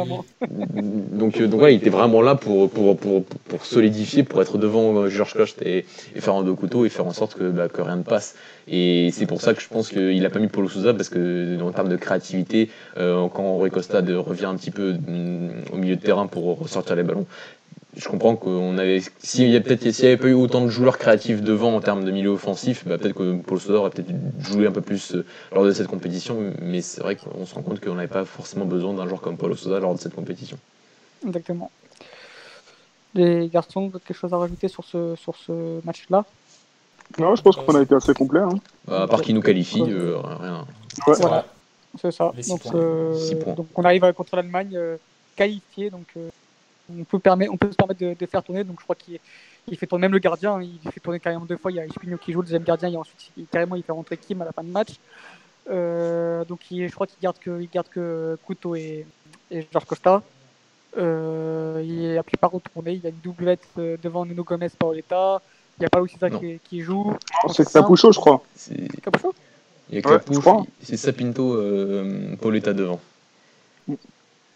donc, euh, donc voilà, il était vraiment là pour, pour, pour, pour solidifier, pour être devant euh, Georges Coste et, et faire un deux couteaux et faire en sorte que, bah, que rien ne passe. Et c'est pour ça que je pense qu'il a pas mis Paulo Souza parce que en termes de créativité, euh, quand Rui Costa revient un petit peu mm, au milieu de terrain pour ressortir les ballons, je comprends qu'on avait, s'il y a peut-être, s'il n'y avait pas eu autant de joueurs créatifs devant en termes de milieu offensif, bah, peut-être que Paulo Souza aurait peut-être joué un peu plus euh, lors de cette compétition. Mais c'est vrai qu'on se rend compte qu'on n'avait pas forcément besoin d'un joueur comme Paulo Souza lors de cette compétition. Exactement. Les garçons, vous avez quelque chose à rajouter sur ce, sur ce match-là? Non, je pense qu'on a été assez complet. Hein. Bah, à part qu'il nous qualifie, euh, rien. Ouais. C'est Voilà. vrai. C'est ça. Les six Donc, points. euh, Six points. donc on arrive contre l'Allemagne euh, qualifié, donc euh, on, peut permettre, on peut se permettre de, de faire tourner. Donc je crois qu'il il fait tourner même le gardien, il fait tourner carrément deux fois. Il y a Espino qui joue le deuxième gardien et ensuite il, carrément il fait rentrer Kim à la fin de match. Euh, donc il- je crois qu'il garde que, il garde que Couto et, et Georges Costa. Euh, il est la plupart retourné. Il y a une doublette euh, devant Nuno Gomez Paoletta. Il n'y a pas aussi ça qui, qui joue. C'est Capucho, je crois. C'est- Capucho? Il y a Ouais, crois. c'est Sapinto, euh, Pauletta devant.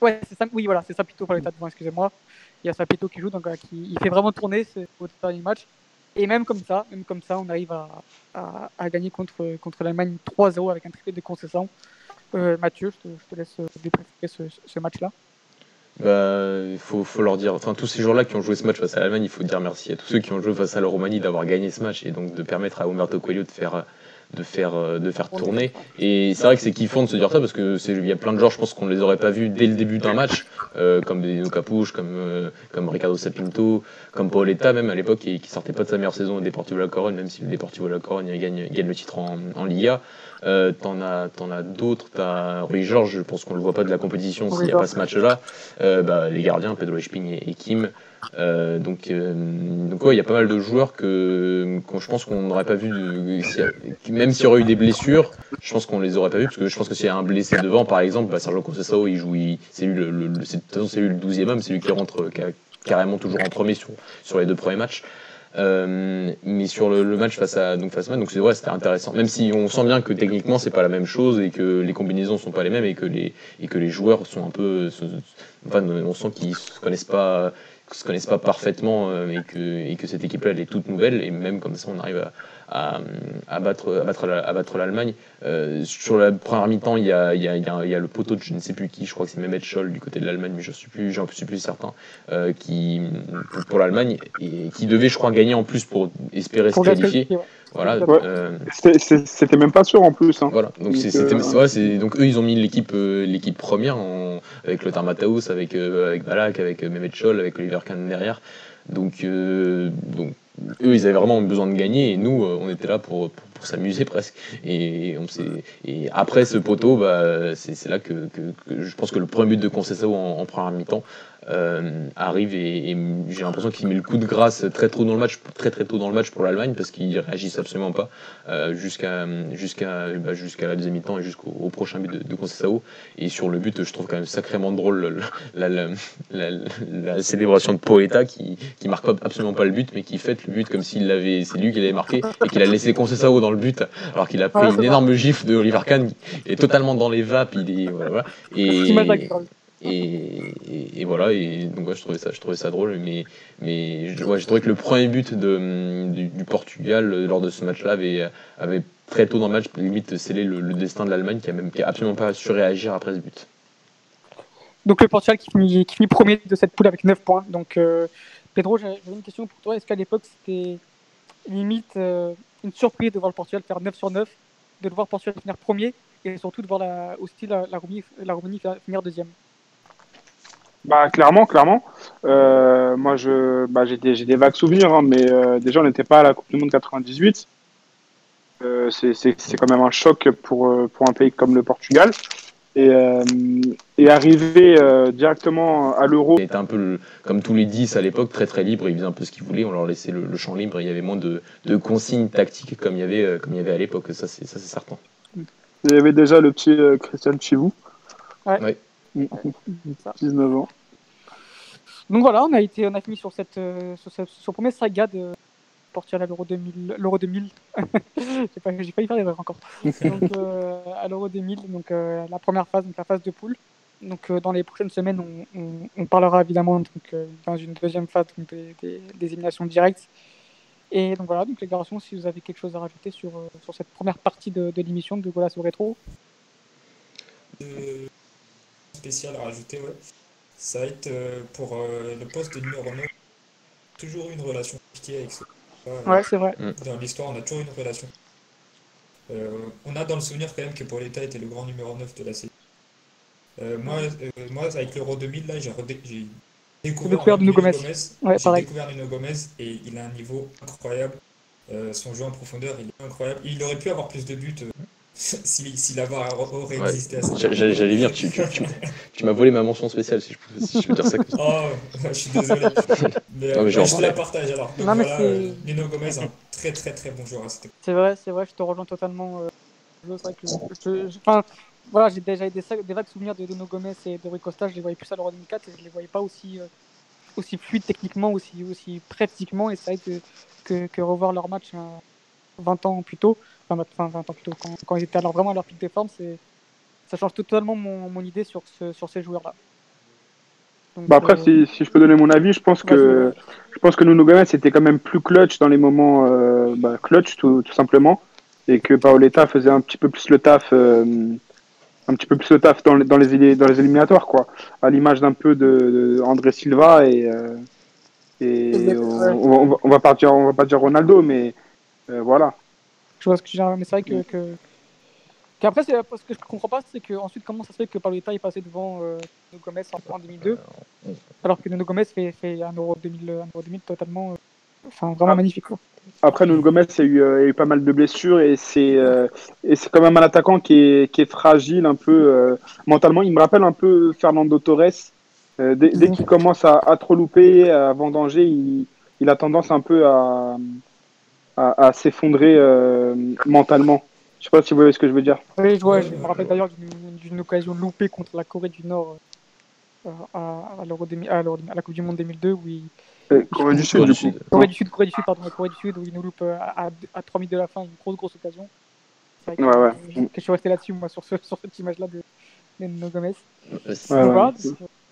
Ouais, c'est ça. Oui, voilà, c'est Sapito pour l'état devant, excusez-moi. Il y a Sapito qui joue, donc euh, il fait vraiment tourner ce, au dernier match. Et même comme ça, même comme ça, on arrive à, gagner contre, l'Allemagne 3-0 avec un triplé de concession. Euh, Mathieu, je te, laisse euh, débriefer ce, ce match-là. Bah, il faut, faut leur dire, enfin, tous ces joueurs-là qui ont joué ce match face à l'Allemagne, il faut dire merci à tous ceux qui ont joué face à la Roumanie d'avoir gagné ce match et donc de permettre à Umberto Coelho de faire, de faire, euh, de faire tourner. Et c'est vrai que c'est kiffant de se dire ça parce que c'est, il y a plein de joueurs, je pense qu'on les aurait pas vus dès le début d'un match, euh, comme Dino Capuche, comme, euh, comme Ricardo Sapinto, comme Paoletta même à l'époque, qui, qui sortait pas de sa meilleure saison au Deportivo La Corogne, même si le Deportivo La Corogne gagne, gagne le titre en, en Liga. Euh, t'en as, t'en as d'autres, t'as Rui Georges, je pense qu'on le voit pas de la compétition s'il n'y a pas ce match-là. Euh, bah, les gardiens, Pedro Esping et, et Kim. Euh, donc, euh, donc ouais, il y a pas mal de joueurs que, qu'on- je pense qu'on n'aurait pas vu, de- a- même s'il y aurait eu des blessures, je pense qu'on les aurait pas vus parce que je pense que s'il y a un blessé devant, par exemple, bah, Sergio Conceição, il joue, c'est lui le, le- c'est- lui le 12e homme, c'est lui qui rentre euh, ca- carrément toujours en premier sur, sur les deux premiers matchs. Euh, mais sur le, le match face à donc face à Man, donc c'est ouais, c'était intéressant. Même si on sent bien que techniquement c'est pas la même chose et que les combinaisons sont pas les mêmes et que les et que les joueurs sont un peu, enfin on sent qu'ils se connaissent pas se connaissent pas parfaitement euh, et que et que cette équipe là elle est toute nouvelle et même comme ça on arrive à à, à battre à battre à battre l'Allemagne. Euh, sur la première mi-temps il y a il y a, il y a il y a le poteau de je ne sais plus qui, je crois que c'est Mehmet Scholl du côté de l'Allemagne, mais je suis plus j'en suis plus certain euh, qui pour, pour l'Allemagne et qui devait je crois gagner en plus pour espérer Pour se qualifier. ouais. Voilà. Ouais. euh, C'était- même pas sûr en plus. Hein. voilà, donc Donc, euh, c'est donc eux ils ont mis l'équipe euh, l'équipe première en, avec Lothar Matthäus, avec euh, avec Balak, avec euh, Mehmet Scholl, avec Oliver Kahn derrière. Donc euh, donc eux ils avaient vraiment besoin de gagner et nous euh, on était là pour pour, s'amuser presque. Et on et après ce poteau bah c'est là que, que, je pense que le premier but de Conceição en, en première mi-temps euh, arrive et, et j'ai l'impression qu'il met le coup de grâce très tôt dans le match très très tôt dans le match pour l'Allemagne parce qu'ils réagissent absolument pas euh, jusqu'à jusqu'à bah, jusqu'à la deuxième mi-temps et jusqu'au au prochain but de, de Conceição. Et sur le but je trouve quand même sacrément drôle le- la, la, la, la- célébration de Poeta qui, qui marque absolument pas le but mais qui fête le but comme s'il l'avait c'est lui qui l'avait marqué et qu'il a laissé Conceição dans le but alors qu'il a pris une énorme gifle de Oliver Kahn il est totalement dans les vapes il est voilà, voilà. et et, voilà et donc ouais, je trouvais ça je trouvais ça drôle mais mais ouais, je trouvais que le premier but de, du, Portugal euh, lors de ce match-là avait avait très tôt dans le match limite scellé le, destin de l'Allemagne qui a même qui absolument pas su réagir après ce but Donc le Portugal qui finit, qui finit premier de cette poule avec 9 points. Donc euh, Pedro, j'avais une question pour toi. Est-ce qu'à l'époque c'était limite euh, une surprise de voir le Portugal faire 9 sur 9, de le voir Portugal finir premier et surtout de voir aussi la, Roumanie, la Roumanie finir deuxième? Bah clairement, clairement. Euh, moi, je, bah, j'ai des, j'ai des vagues souvenirs, hein, mais euh, déjà on n'était pas à la Coupe du Monde 98. Euh, c'est, c'est, c'est quand même un choc pour, euh, pour un pays comme le Portugal. Et, euh, et arriver euh, directement à l'Euro, il était un peu le- comme tous les 10 à l'époque très très libre ils faisaient un peu ce qu'ils voulaient on leur laissait le, le champ libre il y avait moins de, de consignes tactiques comme il y avait comme il y avait à l'époque ça c'est ça c'est certain il y avait déjà le petit euh, Christian Chivou, Ouais. Ouais. 19 ans. Donc voilà, on a, été, on a fini sur, cette, euh, sur, ce, sur premier saga de Portugal à l'Euro 2000. L'Euro 2000. j'ai, pas, j'ai failli faire l'erreur encore. Donc, euh, à l'Euro 2000, donc euh, la première phase, donc la phase de poule. Donc euh, dans les prochaines semaines, on, on, on parlera évidemment donc, euh, dans une deuxième phase donc, des, des, des éliminations directes. Et donc voilà, donc les garçons, si vous avez quelque chose à rajouter sur, sur cette première partie de, de l'émission de Golas au rétro. Spécial à rajouter, ouais. Ça va être euh, pour euh, le poste de numéro 9. Toujours une relation compliquée avec ce. euh, Ouais, c'est vrai. Dans l'histoire, on a toujours une relation. Euh, on a dans le souvenir quand même que Pauletta était le grand numéro 9 de la série. Euh, moi, euh, moi, avec l'Euro 2000, là, j'ai découvert, Nuno Gomes. Ouais, J'ai pareil. découvert Nuno Gomez et il a un niveau incroyable. Euh, son jeu en profondeur, il est incroyable. Il aurait pu avoir plus de buts euh, si, si la VAR aurait Ouais. existé à cette J'a- J'allais dire, tu, tu, tu, tu m'as volé ma mention spéciale, si je peux, si je peux dire ça. comme ça. Oh, je suis désolé. Mais, Non, mais euh, je te la partage alors. Donc Non, mais voilà, c'est- euh, Nuno Gomez, un très très très bon joueur à cette époque. C'est vrai, c'est vrai, je te rejoins totalement. euh, c'est vrai que je- je- enfin, voilà, j'ai déjà des, des vagues souvenirs de Dono Gomez et de Rui Costa. Je les voyais plus à l'Euro 2004 et je les voyais pas aussi, euh, aussi fluides techniquement, aussi, aussi prêts physiquement. Et c'est vrai que, que, que revoir leur match euh, 20 ans plus tôt, enfin, enfin, 20 ans plus tôt, quand, quand ils étaient alors vraiment à leur pic de forme, ça change totalement mon, mon idée sur, ce, sur ces joueurs-là. Bah après, euh, si, si je peux donner mon avis, je pense que je pense que Nuno Gomes était quand même plus clutch dans les moments euh, bah, clutch tout, tout simplement, et que Paoletta faisait un petit peu plus le taf, euh, un petit peu plus le taf dans les dans les, dans les éliminatoires quoi, à l'image d'un peu de, de André Silva et euh, et on, on va, on va pas dire on va pas dire Ronaldo, mais voilà. Je vois ce que dire, mais c'est vrai que. que... Qu'après, ce que je comprends pas, c'est que ensuite comment ça se fait que Paoletta est passé devant euh, Nuno Gomez en, en 2002, alors que Nuno Gomez fait, fait un Euro 2000, un Euro 2000 totalement, euh, enfin vraiment Ah. magnifique. Quoi. Après, Nuno Gomes a eu, euh, a eu pas mal de blessures et c'est euh, et c'est quand même un attaquant qui est, qui est fragile un peu mentalement. Il me rappelle un peu Fernando Torres. Dès dès qu'il commence à, à trop louper, à vendanger, il, il a tendance un peu à, à, à s'effondrer euh, mentalement. Je sais pas si vous voyez ce que je veux dire. Oui, je, vois, je me rappelle d'ailleurs d'une occasion loupée contre la Corée du Nord euh, à, à, l'Euro 2000 à, l'Euro 2000 à la Coupe du Monde 2002 où il, Euh, Corée du Sud, Corée du coup. Sud. Corée du Sud, Corée du Sud, pardon, la Corée du Sud où il nous loupe euh, à, à, à 3 minutes de la fin une grosse grosse occasion. C'est vrai que, Ouais, ouais. que je suis resté là-dessus moi sur, ce, sur cette image-là de, de Nuno Gomez. Ouais, ouais.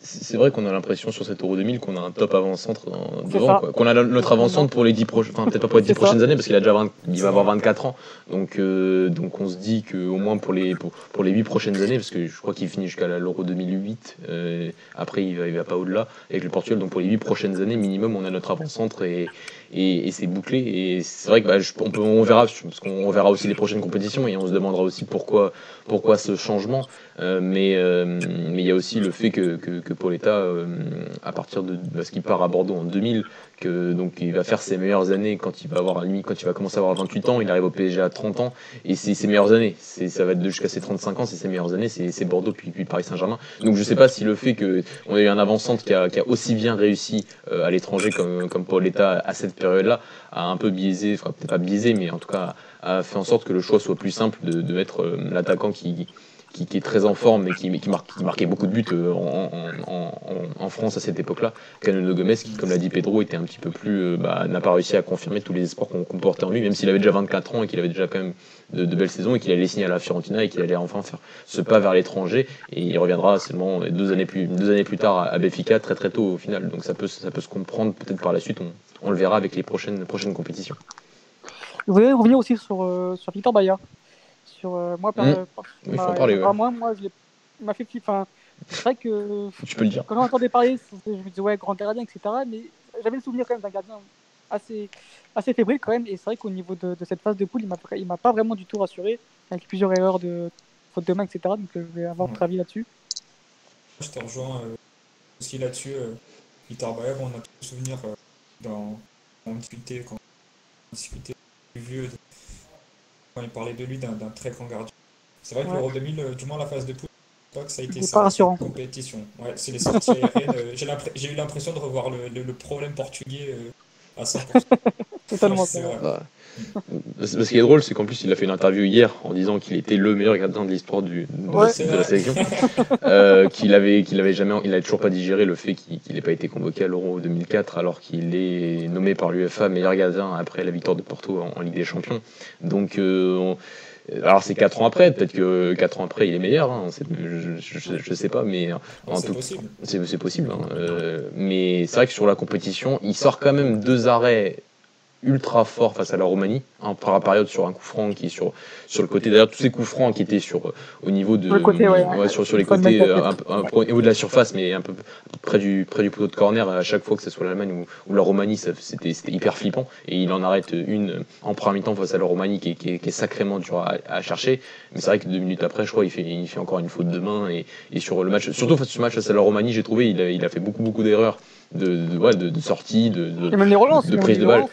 C'est- vrai qu'on a l'impression sur cet Euro 2000 qu'on a un top avant-centre devant. Qu'on a notre avant-centre pour les 10 prochaines, enfin peut-être pas pour les 10 C'est ça. prochaines années parce qu'il a déjà 20 il va avoir 24 ans. Donc, euh, donc on se dit que au moins pour les pour, pour les 8 prochaines années, parce que je crois qu'il finit jusqu'à l'Euro 2008. euh, après il va, il va pas au-delà avec le Portugal. Donc pour les 8 prochaines années minimum, on a notre avant-centre et et, et c'est bouclé. Et c'est vrai que bah, je- on, peut, on verra parce qu'on verra aussi les prochaines compétitions et on se demandera aussi pourquoi pourquoi ce changement. Euh, mais euh, mais il y a aussi le fait que que, que Pauletta, euh, à partir de parce qu'il part à Bordeaux en 2000, que donc il va faire ses meilleures années quand il va avoir quand il va commencer à avoir 28 ans, il arrive au PSG à 30 ans et c'est ses meilleures années. C'est ça va être jusqu'à ses 35 ans, c'est ses meilleures années, c'est c'est Bordeaux puis, puis Paris Saint-Germain. Donc je sais pas si le fait que on ait eu un avant-centre qui a, qui a aussi bien réussi euh, à l'étranger comme comme Pauletta à cette période-là a un peu biaisé, enfin peut-être pas biaisé, mais en tout cas a fait en sorte que le choix soit plus simple de, de mettre euh, l'attaquant qui, qui, est très en forme et qui, marquait beaucoup de buts euh, en, France à cette époque-là, Nuno Gomes qui, comme l'a dit Pedro, était un petit peu plus, euh, bah, n'a pas réussi à confirmer tous les espoirs qu'on qu'on portait en lui, même s'il avait déjà 24 ans et qu'il avait déjà quand même de, belles saisons et qu'il allait signer à la Fiorentina et qu'il allait enfin faire ce pas vers l'étranger et il reviendra seulement deux années plus, tard à, Benfica très très tôt au final. Donc ça peut, ça peut se comprendre peut-être par la suite, on, le verra avec les prochaines, prochaines compétitions. Je voudrais revenir aussi sur, euh, sur Victor Baya. Sur, euh, moi, par, Mmh. euh, par- Il faut ma- en parler, par ouais. moi, moi, je l'ai- m'a fait. Enfin, c'est vrai que Tu peux le dire. quand j'entendais parler, je me disais, ouais, grand gardien, etc. Mais j'avais le souvenir quand même d'un gardien assez, assez fébrile quand même. Et c'est vrai qu'au niveau de, de cette phase de poule, il m'a il m'a pas vraiment du tout rassuré, avec plusieurs erreurs de faute de main, etc. Donc euh, je vais avoir votre avis là-dessus. Je te rejoins euh, aussi là-dessus. Euh, on a tout le souvenir euh, dans, on discutait, quand on discutait du vieux, de- quand il parlait de lui d'un très grand gardien. C'est vrai que Ouais. l'Euro 2000, euh, du moins la phase de poule, ça a été ça, pas rassurant. cette compétition. Ouais, c'est les sorties aériennes. euh, J'ai eu l'impression de revoir le, le- le problème portugais euh, à 100%. Totalement. C'est ça. vrai. Ce ce qui est drôle, c'est qu'en plus, il a fait une interview hier en disant qu'il était le meilleur gardien de l'histoire du- de, Ouais. de la sélection. Euh, qu'il avait, qu'il avait jamais, il avait toujours pas digéré le fait qu'il n'ait pas été convoqué à l'Euro 2004 alors qu'il est nommé par l'UEFA meilleur gardien après la victoire de Porto en, en Ligue des Champions. Donc, euh, on- alors c'est 4 ans après, peut-être que 4 ans après il est meilleur, hein, c'est- je, je sais pas, mais en C'est tout possible. c'est c'est possible. hein. Euh, mais c'est vrai que sur la compétition, il sort quand même deux arrêts ultra forts face à la Roumanie, un par la période sur un coup franc qui est sur, sur le côté. D'ailleurs, tous ces coups francs qui étaient sur, au niveau de. Sur le côté, ouais. sur, sur les côtés, euh, un un au niveau de la surface, mais un peu près du, près du poteau de corner, à chaque fois que ce soit l'Allemagne ou, ou la Roumanie, ça- c'était c'était hyper flippant. Et il en arrête une en première mi-temps face à la Roumanie qui est, qui qui est sacrément dur à, à chercher. Mais c'est vrai que deux minutes après, je crois, il fait, il fait encore une faute de main. Et, et sur le match, surtout face ce match face à la Roumanie, j'ai trouvé, il a, il a fait beaucoup, beaucoup d'erreurs de, de, ouais, de, de sortie, de, de- Et même les relances. de prise de balle.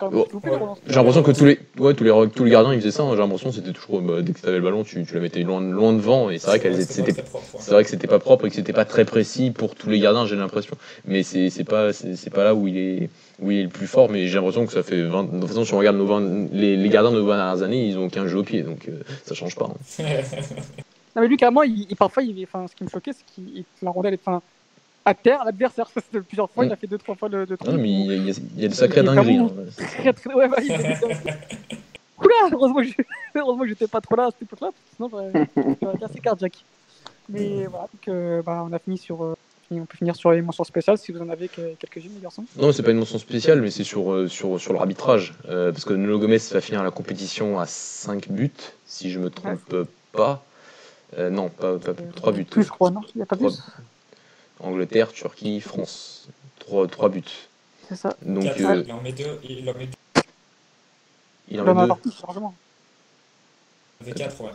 Relances. j'ai l'impression que tous les, ouais, tous les, tous les gardiens ils faisaient ça. hein. J'ai l'impression que c'était toujours bah, dès que tu avais le ballon, tu, tu la mettais loin, loin devant. Et c'est vrai qu'elle c'était c'est vrai que c'était pas propre et que c'était pas très précis pour tous les gardiens, j'ai l'impression. Mais c'est c'est pas c'est pas là où il est où il est le plus fort. Mais j'ai l'impression que ça fait 20, de toute façon si on regarde nos 20 les, les gardiens de nos 20 dernières années, ils ont qu'un jeu au pied, donc euh, ça change pas. hein. Non, mais lui, carrément, il, il- parfois, il, enfin, ce qui me choquait, c'est qu'il il- la rondelle est enfin, à terre, l'adversaire. Ça, c'était plusieurs fois, Mm. il a fait deux, trois fois le, le truc. Non, mais il y, a, il y a- de sacrées dingueries. hein. Très, très, ouais, bah, il Oula, heureusement que, je- heureusement que j'étais pas trop là à cette époque-là, sinon j'aurais assez cardiaque. Mais voilà, donc euh, bah, on a fini sur. euh, on peut finir sur les mentions spéciales si vous en avez que- quelques-unes, les garçons. Non, c'est pas une mention spéciale, mais c'est sur, euh, sur, sur l'arbitrage. Euh, parce que Nuno Gomez va finir la compétition à 5 buts, si je me trompe pas. Euh, non, pas, pas 3 buts. Plus, je crois, non? Il n'y a pas plus? Angleterre, Turquie, France. 3, buts. C'est ça. Donc euh, Il en met deux. Il en met deux. il Il en en a met deux. partout, largement. Il en met quatre, ouais.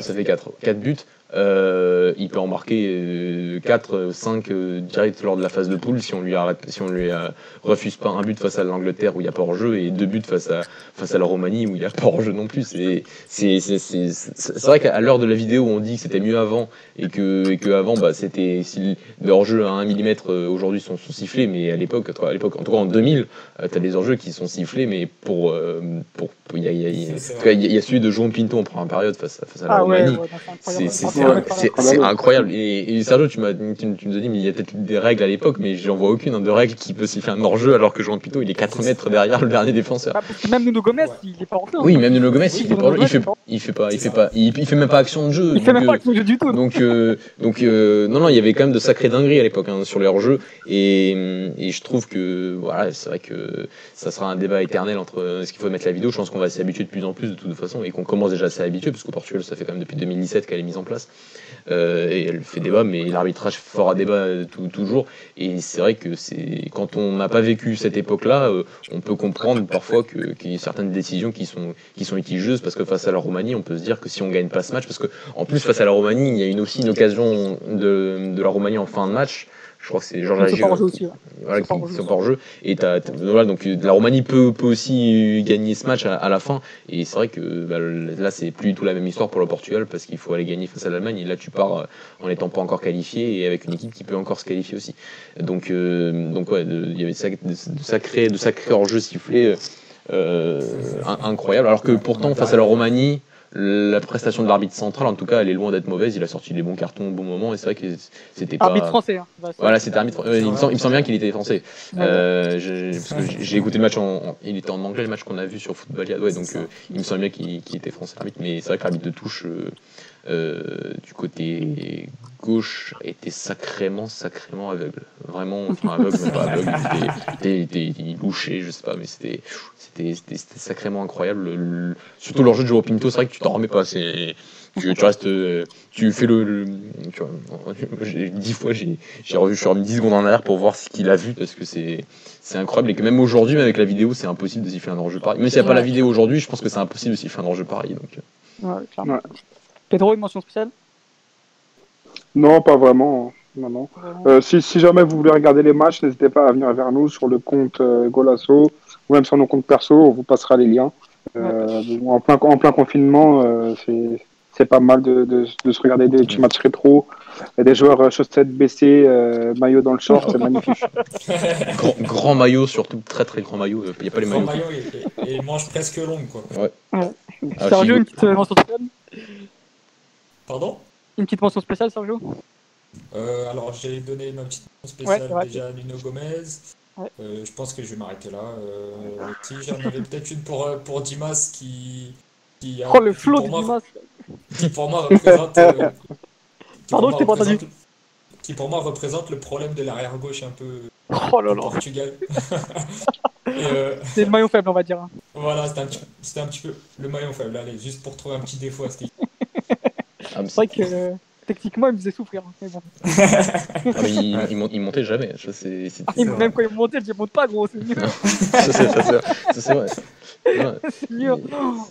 Ça fait 4. 4 buts. Euh, il peut en marquer 4, 5 direct lors de la phase de poule si on lui, arrête, si on lui euh, refuse pas un but face à l'Angleterre où il n'y a pas hors-jeu et deux buts face à, face à la Roumanie où il n'y a pas hors-jeu non plus. C'est c'est- c'est- c'est- c'est- c'est vrai qu'à l'heure de la vidéo, on dit que c'était mieux avant et que, et que avant, bah, c'était si les hors-jeux à 1 mm aujourd'hui sont, sont sifflés, mais à l'époque, à l'époque, en tout cas en 2000, tu as des hors-jeux qui sont sifflés, mais pour. euh, pour, pour- il y a, il y a- il y a- C'est- c'est en tout cas, il y a- il y a celui de João Pinto en première période face à, face à la Ah Roumanie. ouais, ouais, c'est- c'est incroyable. Et, et Sergio, tu, m'as, tu, tu nous as dit, mais il y a peut-être des règles à l'époque, mais j'en vois aucune hein, de règle qui peut siffler un hors-jeu alors que Jean Pito, il est 4 mètres derrière le dernier défenseur. Bah, parce que même Nuno Gomez, il est pas rentré. hein. Oui, même Nuno Gomez, il, Nuno pas, il, fait, il est pas- il fait pas, il fait pas, il, il fait même pas action de jeu. Il fait même pas euh, le jeu du tout. donc, euh, donc euh, non, non, il y avait quand même de sacrées dingueries à l'époque hein, sur les hors-jeux. Et, et je trouve que, voilà, c'est vrai que ça sera un débat éternel entre euh, est-ce qu'il faut mettre la vidéo. Je pense qu'on va s'y habituer de plus en plus de toute façon et qu'on commence déjà à s'y habituer parce qu'au Portugal, ça fait quand même depuis 2017 qu'elle est mise en place. Euh, et elle fait débat, mais l'arbitrage fera débat euh, toujours. Et c'est vrai que c'est quand on n'a pas vécu cette époque-là, euh, on peut comprendre parfois qu'il y a certaines décisions qui sont, qui sont litigieuses parce que face à la Roumanie, on peut se dire que si on gagne pas ce match, parce que en plus face à la Roumanie, il y a une, aussi une occasion de la Roumanie en fin de match. Je crois que c'est Georges jeu aussi. ouais. voilà, qui, sont qui pas hors jeu. Et voilà, donc euh, la Roumanie peut, peut aussi gagner ce match à, à la fin. Et c'est vrai que bah, là, c'est plus du tout la même histoire pour le Portugal parce qu'il faut aller gagner face à l'Allemagne. Et là, tu pars euh, en n'étant pas encore qualifié et avec une équipe qui peut encore se qualifier aussi. Donc, euh, donc ouais, il y avait de, sac- de, de sacrés, de sacrés hors-jeu sifflés euh, in- incroyables. Alors que pourtant, face à la Roumanie, la prestation de l'arbitre central, en tout cas, elle est loin d'être mauvaise. Il a sorti les bons cartons au bon moment. Et c'est vrai que c'était pas. Arbitre français. hein. Bah, Voilà, c'était arbitre. euh, il, me semble, il me semble bien qu'il était français. Euh, j'ai- parce que j'ai- écouté le match en, en- il était en anglais le match qu'on a vu sur Footballia. Ouais, donc euh, il me semble bien qu'il qu'il était français l'arbitre, mais c'est vrai que l'arbitre de touche euh, du côté gauche était sacrément, sacrément aveugle. Vraiment, enfin aveugle, même pas aveugle. Il était, il était- louchait, je sais pas, mais c'était, c'était, c'était, c'était sacrément incroyable. Le- le- surtout leur jeu de Joao Pinto, c'est vrai que tu t'en remets pas. C'est, tu, tu restes, euh, tu fais le, le- tu vois, dix fois j'ai, j'ai revu, je suis remis 10 secondes en arrière pour voir ce qu'il a vu parce que c'est, c'est incroyable et que même aujourd'hui, même avec la vidéo, c'est impossible de siffler un hors-jeu pareil. Même s'il n'y a pas la vidéo aujourd'hui, je pense que c'est impossible de siffler un hors-jeu pareil. Donc, euh. Ouais, clairement. Ouais. Pedro, une mention spéciale? Non, pas vraiment. Non, non. Euh, si, si jamais vous voulez regarder les matchs, n'hésitez pas à venir vers nous sur le compte euh, Golasso ou même sur nos comptes perso, on vous passera les liens. Euh, en, plein, en plein confinement, euh, c'est pas mal de, de, de se regarder des petits matchs rétro, et des joueurs euh, chaussettes baissées, euh, maillot dans le short, c'est magnifique. Grand, grand maillot, surtout très très grand maillot. Il n'y a pas les Grand maillots. maillot et, et- et manche presque longue, quoi. Ah, Sergio, une petite mention spéciale? Pardon Une petite mention spéciale, Sergio Euh, alors j'ai donné ma petite mention spéciale déjà à Nuno Gomez. Ouais. Euh, je pense que je vais m'arrêter là. Euh, si j'en avais peut-être une pour, euh, pour Dimas qui, qui, a- Oh, le flot du moi- Dimas qui pour moi représente Pardon, je t'ai pas entendu. qui pour moi représente le problème de l'arrière gauche un peu Oh là là Portugal. Euh, C'est le maillon faible, on va dire. hein. voilà, c'était un, petit- un petit peu le maillon faible. Allez, juste pour trouver un petit défaut à ce qui. Ah, C'est vrai que euh, techniquement, il me faisait souffrir. Mais bon. Ah, mais il, il mon- il montait jamais. Ça, c'est c'est- Il- vrai. même quand il montait, je dis monte pas, gros, c'est mieux. ça, c'est- ça, c'est- ça, c'est vrai. Ouais. c'est mieux.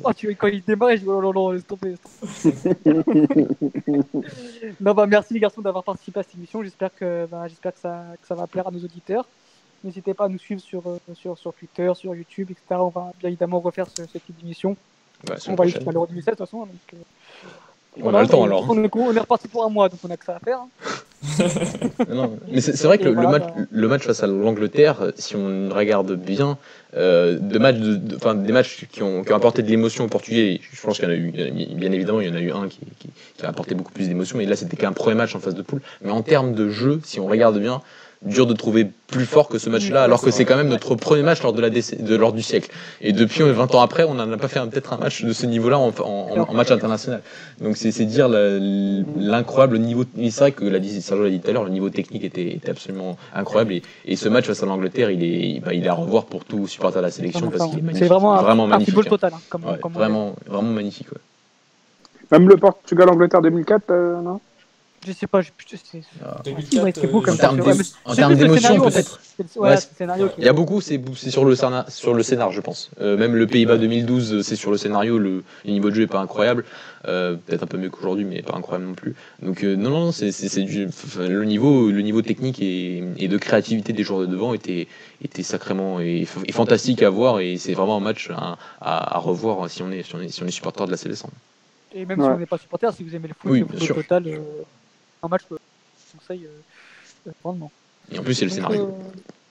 Oh, tu, quand il démarrait, je dis oh là là, laisse tomber. non, bah, merci les garçons d'avoir participé à cette émission. J'espère que, bah, j'espère que, ça, que ça va plaire à nos auditeurs. N'hésitez pas à nous suivre sur, euh, sur, sur Twitter, sur YouTube, etc. On va bien évidemment refaire ce, ce type d'émission. Bah, On va aller jusqu'à l'Euro 2016 de toute façon. Donc, euh, On a le temps alors. On est, on est reparti pour un mois, donc on a que ça à faire. hein. Non, mais c'est vrai que le, match, le match face à l'Angleterre, si on regarde bien, euh, de matchs de, de- enfin, des matchs qui ont, qui ont apporté de l'émotion aux Portugais, je pense qu'il y en a eu, bien évidemment, il y en a eu un qui, qui- qui a apporté beaucoup plus d'émotion, mais là c'était qu'un premier match en phase de poule. Mais en termes de jeu, si on regarde bien, dur de trouver plus fort que ce match-là, alors que c'est quand même notre premier match lors, de la déc- de, lors du siècle. Et depuis euh, 20 ans après, on n'en a pas fait un- peut-être un match de ce niveau-là en, en- en- en match international. Donc c'est c'est dire la- l'incroyable niveau. C'est vrai que l'a Sergio l'a dit tout à l'heure, le niveau technique était, était absolument incroyable. Et, et ce match face à l'Angleterre, il est, bah, il est à revoir pour tout supporter de la sélection parce qu'il est magnifique. C'est vraiment un magnifique. football hein. total. hein, comme, Ouais, comme vraiment, vraiment magnifique. ouais. Même le Portugal-Angleterre 2004, euh, non? Je sais pas, je, je, c'est- Ah. Ouais, 2004, c'est beau comme En termes Ouais, d'émotion, peut-être. ouais, Il y a beaucoup, c'est c'est sur le scénar, sur le scénar, je pense. Euh, même le Pays-Bas 2012, euh, c'est sur le scénario. Le, le niveau de jeu est pas incroyable, Euh, peut-être un peu mieux qu'aujourd'hui, mais pas incroyable non plus. Donc euh, non, non, c'est le niveau, le niveau technique et, et de créativité des joueurs de devant était était sacrément et, et fantastique à voir et c'est vraiment un match à, à- à revoir si on est si on est si on est supporter de la sélection. Et même si on n'est pas supporter, si vous aimez le foot, Oui, le total, euh, un match que je conseille euh, euh, grandement. Et en plus c'est le Donc, scénario. euh,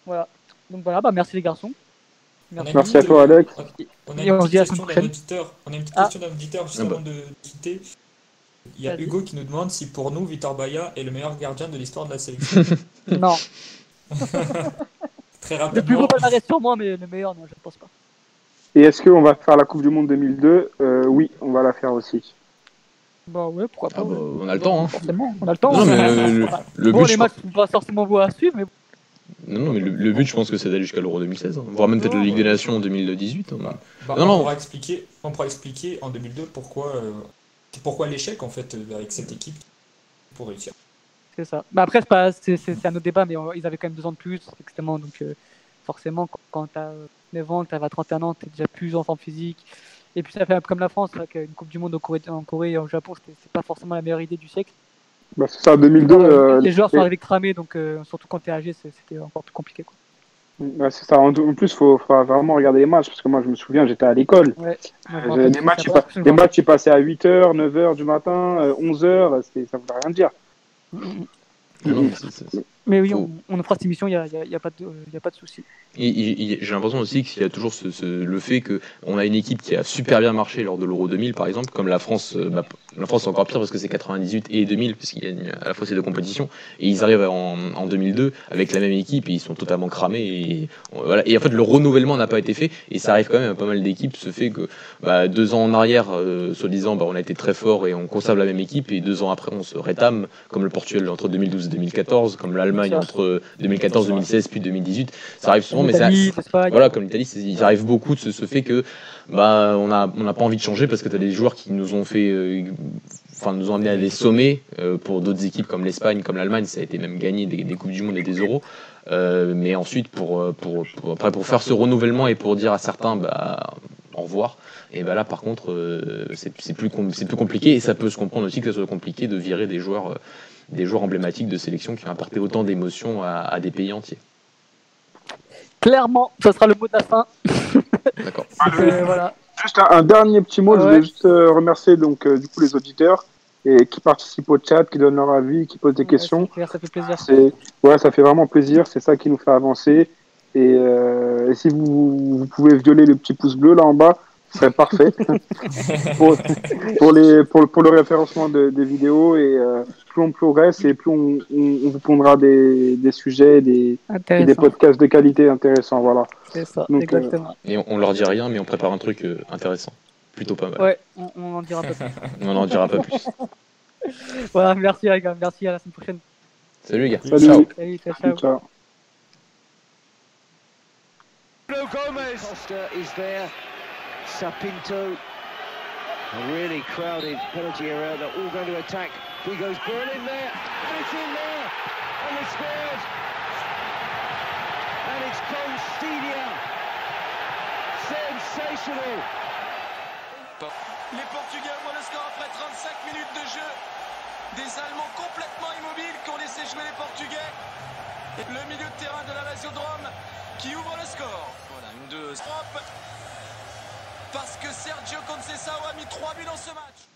voilà. Donc voilà, bah merci les garçons. Merci. Merci à toi, Alex. On a Et une on se petite dit à la question d'un auditeur. On a une petite Ah. question d'un auditeur juste Ah bah. avant de quitter. Il y a. Hugo qui nous demande si pour nous, Vitor Baya est le meilleur gardien de l'histoire de la sélection. Non, Très le plus rapidement. beau palmarès sur moi, mais le meilleur, non, je ne pense pas. Et est-ce qu'on va faire la Coupe du Monde 2002 Euh, Oui, on va la faire aussi. Bah ouais, pourquoi pas. Ah bah, on a le temps. Hein. Forcément, on a le temps. Non, mais le, le- le bon, but, les je matchs sont pas forcément beaux à suivre, mais Non, non, mais le, le but, je pense que c'est d'aller jusqu'à l'Euro 2016, hein. voire même peut-être la Ligue des Nations en 2018. hein. Bah, Non, on, non. Pourra expliquer, on pourra expliquer en 2002 pourquoi, euh, pourquoi l'échec en fait euh, avec cette équipe pour réussir. c'est ça. Bah après, c'est pas- c'est c'est- c'est un autre débat, mais euh, ils avaient quand même deux ans de plus, extrêmement. Donc euh, forcément, quand, quand tu as 9 ans, que tu as 31 ans, tu es déjà plus en forme physique. Et puis ça fait un peu comme la France, vrai qu'une Coupe du Monde en Corée, en Corée et au Japon, c'est pas forcément la meilleure idée du siècle. Bah, c'est ça, 2002. euh, les joueurs sont arrivés cramés, donc euh, surtout quand tu es âgé, c'était encore plus compliqué. Quoi. Ouais, c'est ça. En, en plus, il faut, faut vraiment regarder les matchs parce que moi, je me souviens, j'étais à l'école. Ouais. Euh, des matchs, pas- matchs, ils passaient à 8h, 9h du matin, euh, 11h, c'était- ça voulait rien dire. Non, Mais oui, on, on fera cette émission, il n'y a, y a- y a pas de, y a souci. J'ai l'impression aussi qu'il y a toujours ce, ce- le fait qu'on a une équipe qui a super bien marché lors de l'Euro 2000, par exemple, comme la France. euh, bah, la France, c'est encore pire parce que c'est 98 et 2000, puisqu'il gagne à la fois ces deux compétitions. Et ils arrivent en, en 2002 avec la même équipe et ils sont totalement cramés. Et, voilà. et en fait, le renouvellement n'a pas été fait. Et ça arrive quand même à pas mal d'équipes, ce fait que bah, deux ans en arrière, euh, soi-disant, bah, on a été très fort et on conserve la même équipe. Et deux ans après, on se rétame, comme le Portugal entre 2012 et 2014, comme l'Allemagne Ça. entre 2014, 2016 puis 2018. Ça arrive souvent, mais ça, voilà, comme l'Italie, il arrive beaucoup de ce, ce fait que bah on a on n'a pas envie de changer parce que tu as des joueurs qui nous ont fait euh, enfin nous ont amené à des sommets euh, pour d'autres équipes comme l'Espagne, comme l'Allemagne, ça a été même gagné des, des coupes du monde et des euros. Euh, mais ensuite pour, euh, pour, pour après pour faire ce renouvellement et pour dire à certains bah au revoir et bah là par contre euh, c'est plus com- plus compliqué et ça peut se comprendre aussi que ce soit compliqué de virer des joueurs euh, des joueurs emblématiques de sélection qui ont apporté autant d'émotions à, à des pays entiers. Clairement, ça sera le mot de la fin. D'accord. Donc, euh, voilà. Juste un, un dernier petit mot, je Ouais. voulais juste euh, remercier donc euh, du coup les auditeurs et qui participent au chat, qui donnent leur avis, qui posent des Ouais, questions. clair, ça fait plaisir. Ouais, ça fait vraiment plaisir, c'est ça qui nous fait avancer. Et, euh, et si vous, vous pouvez violer le petit pouce bleu là en bas, serait parfait pour, pour les pour, le- pour le référencement de- des vidéos et euh, plus on progresse et plus on, on, on vous pondra des, des sujets des, et des podcasts de qualité intéressants. Voilà. C'est ça, Donc, euh, exactement. Et on, on leur dit rien, mais on prépare un truc euh, intéressant. Plutôt pas mal. Ouais, on, on en dira pas plus. On n'en dira pas plus. voilà, merci les gars, merci, à la semaine prochaine. Salut les gars. Salut. Ciao. Salut, ciao, ciao. Ciao. Bruno Gomez. Costa is there. Sapinto. A really crowded penalty area. They're all going to attack. Figo's ball in there. And it's in there. And they scored. And it's Constidia. Sensational. Les Portugais ouvrent le score après 35 minutes de jeu. Des Allemands complètement immobiles qui ont laissé jouer les Portugais. Et le milieu de terrain de la Lazio de Rome qui ouvre le score. Voilà, une de propre parce que Sergio Conceição a mis 3 buts dans ce match.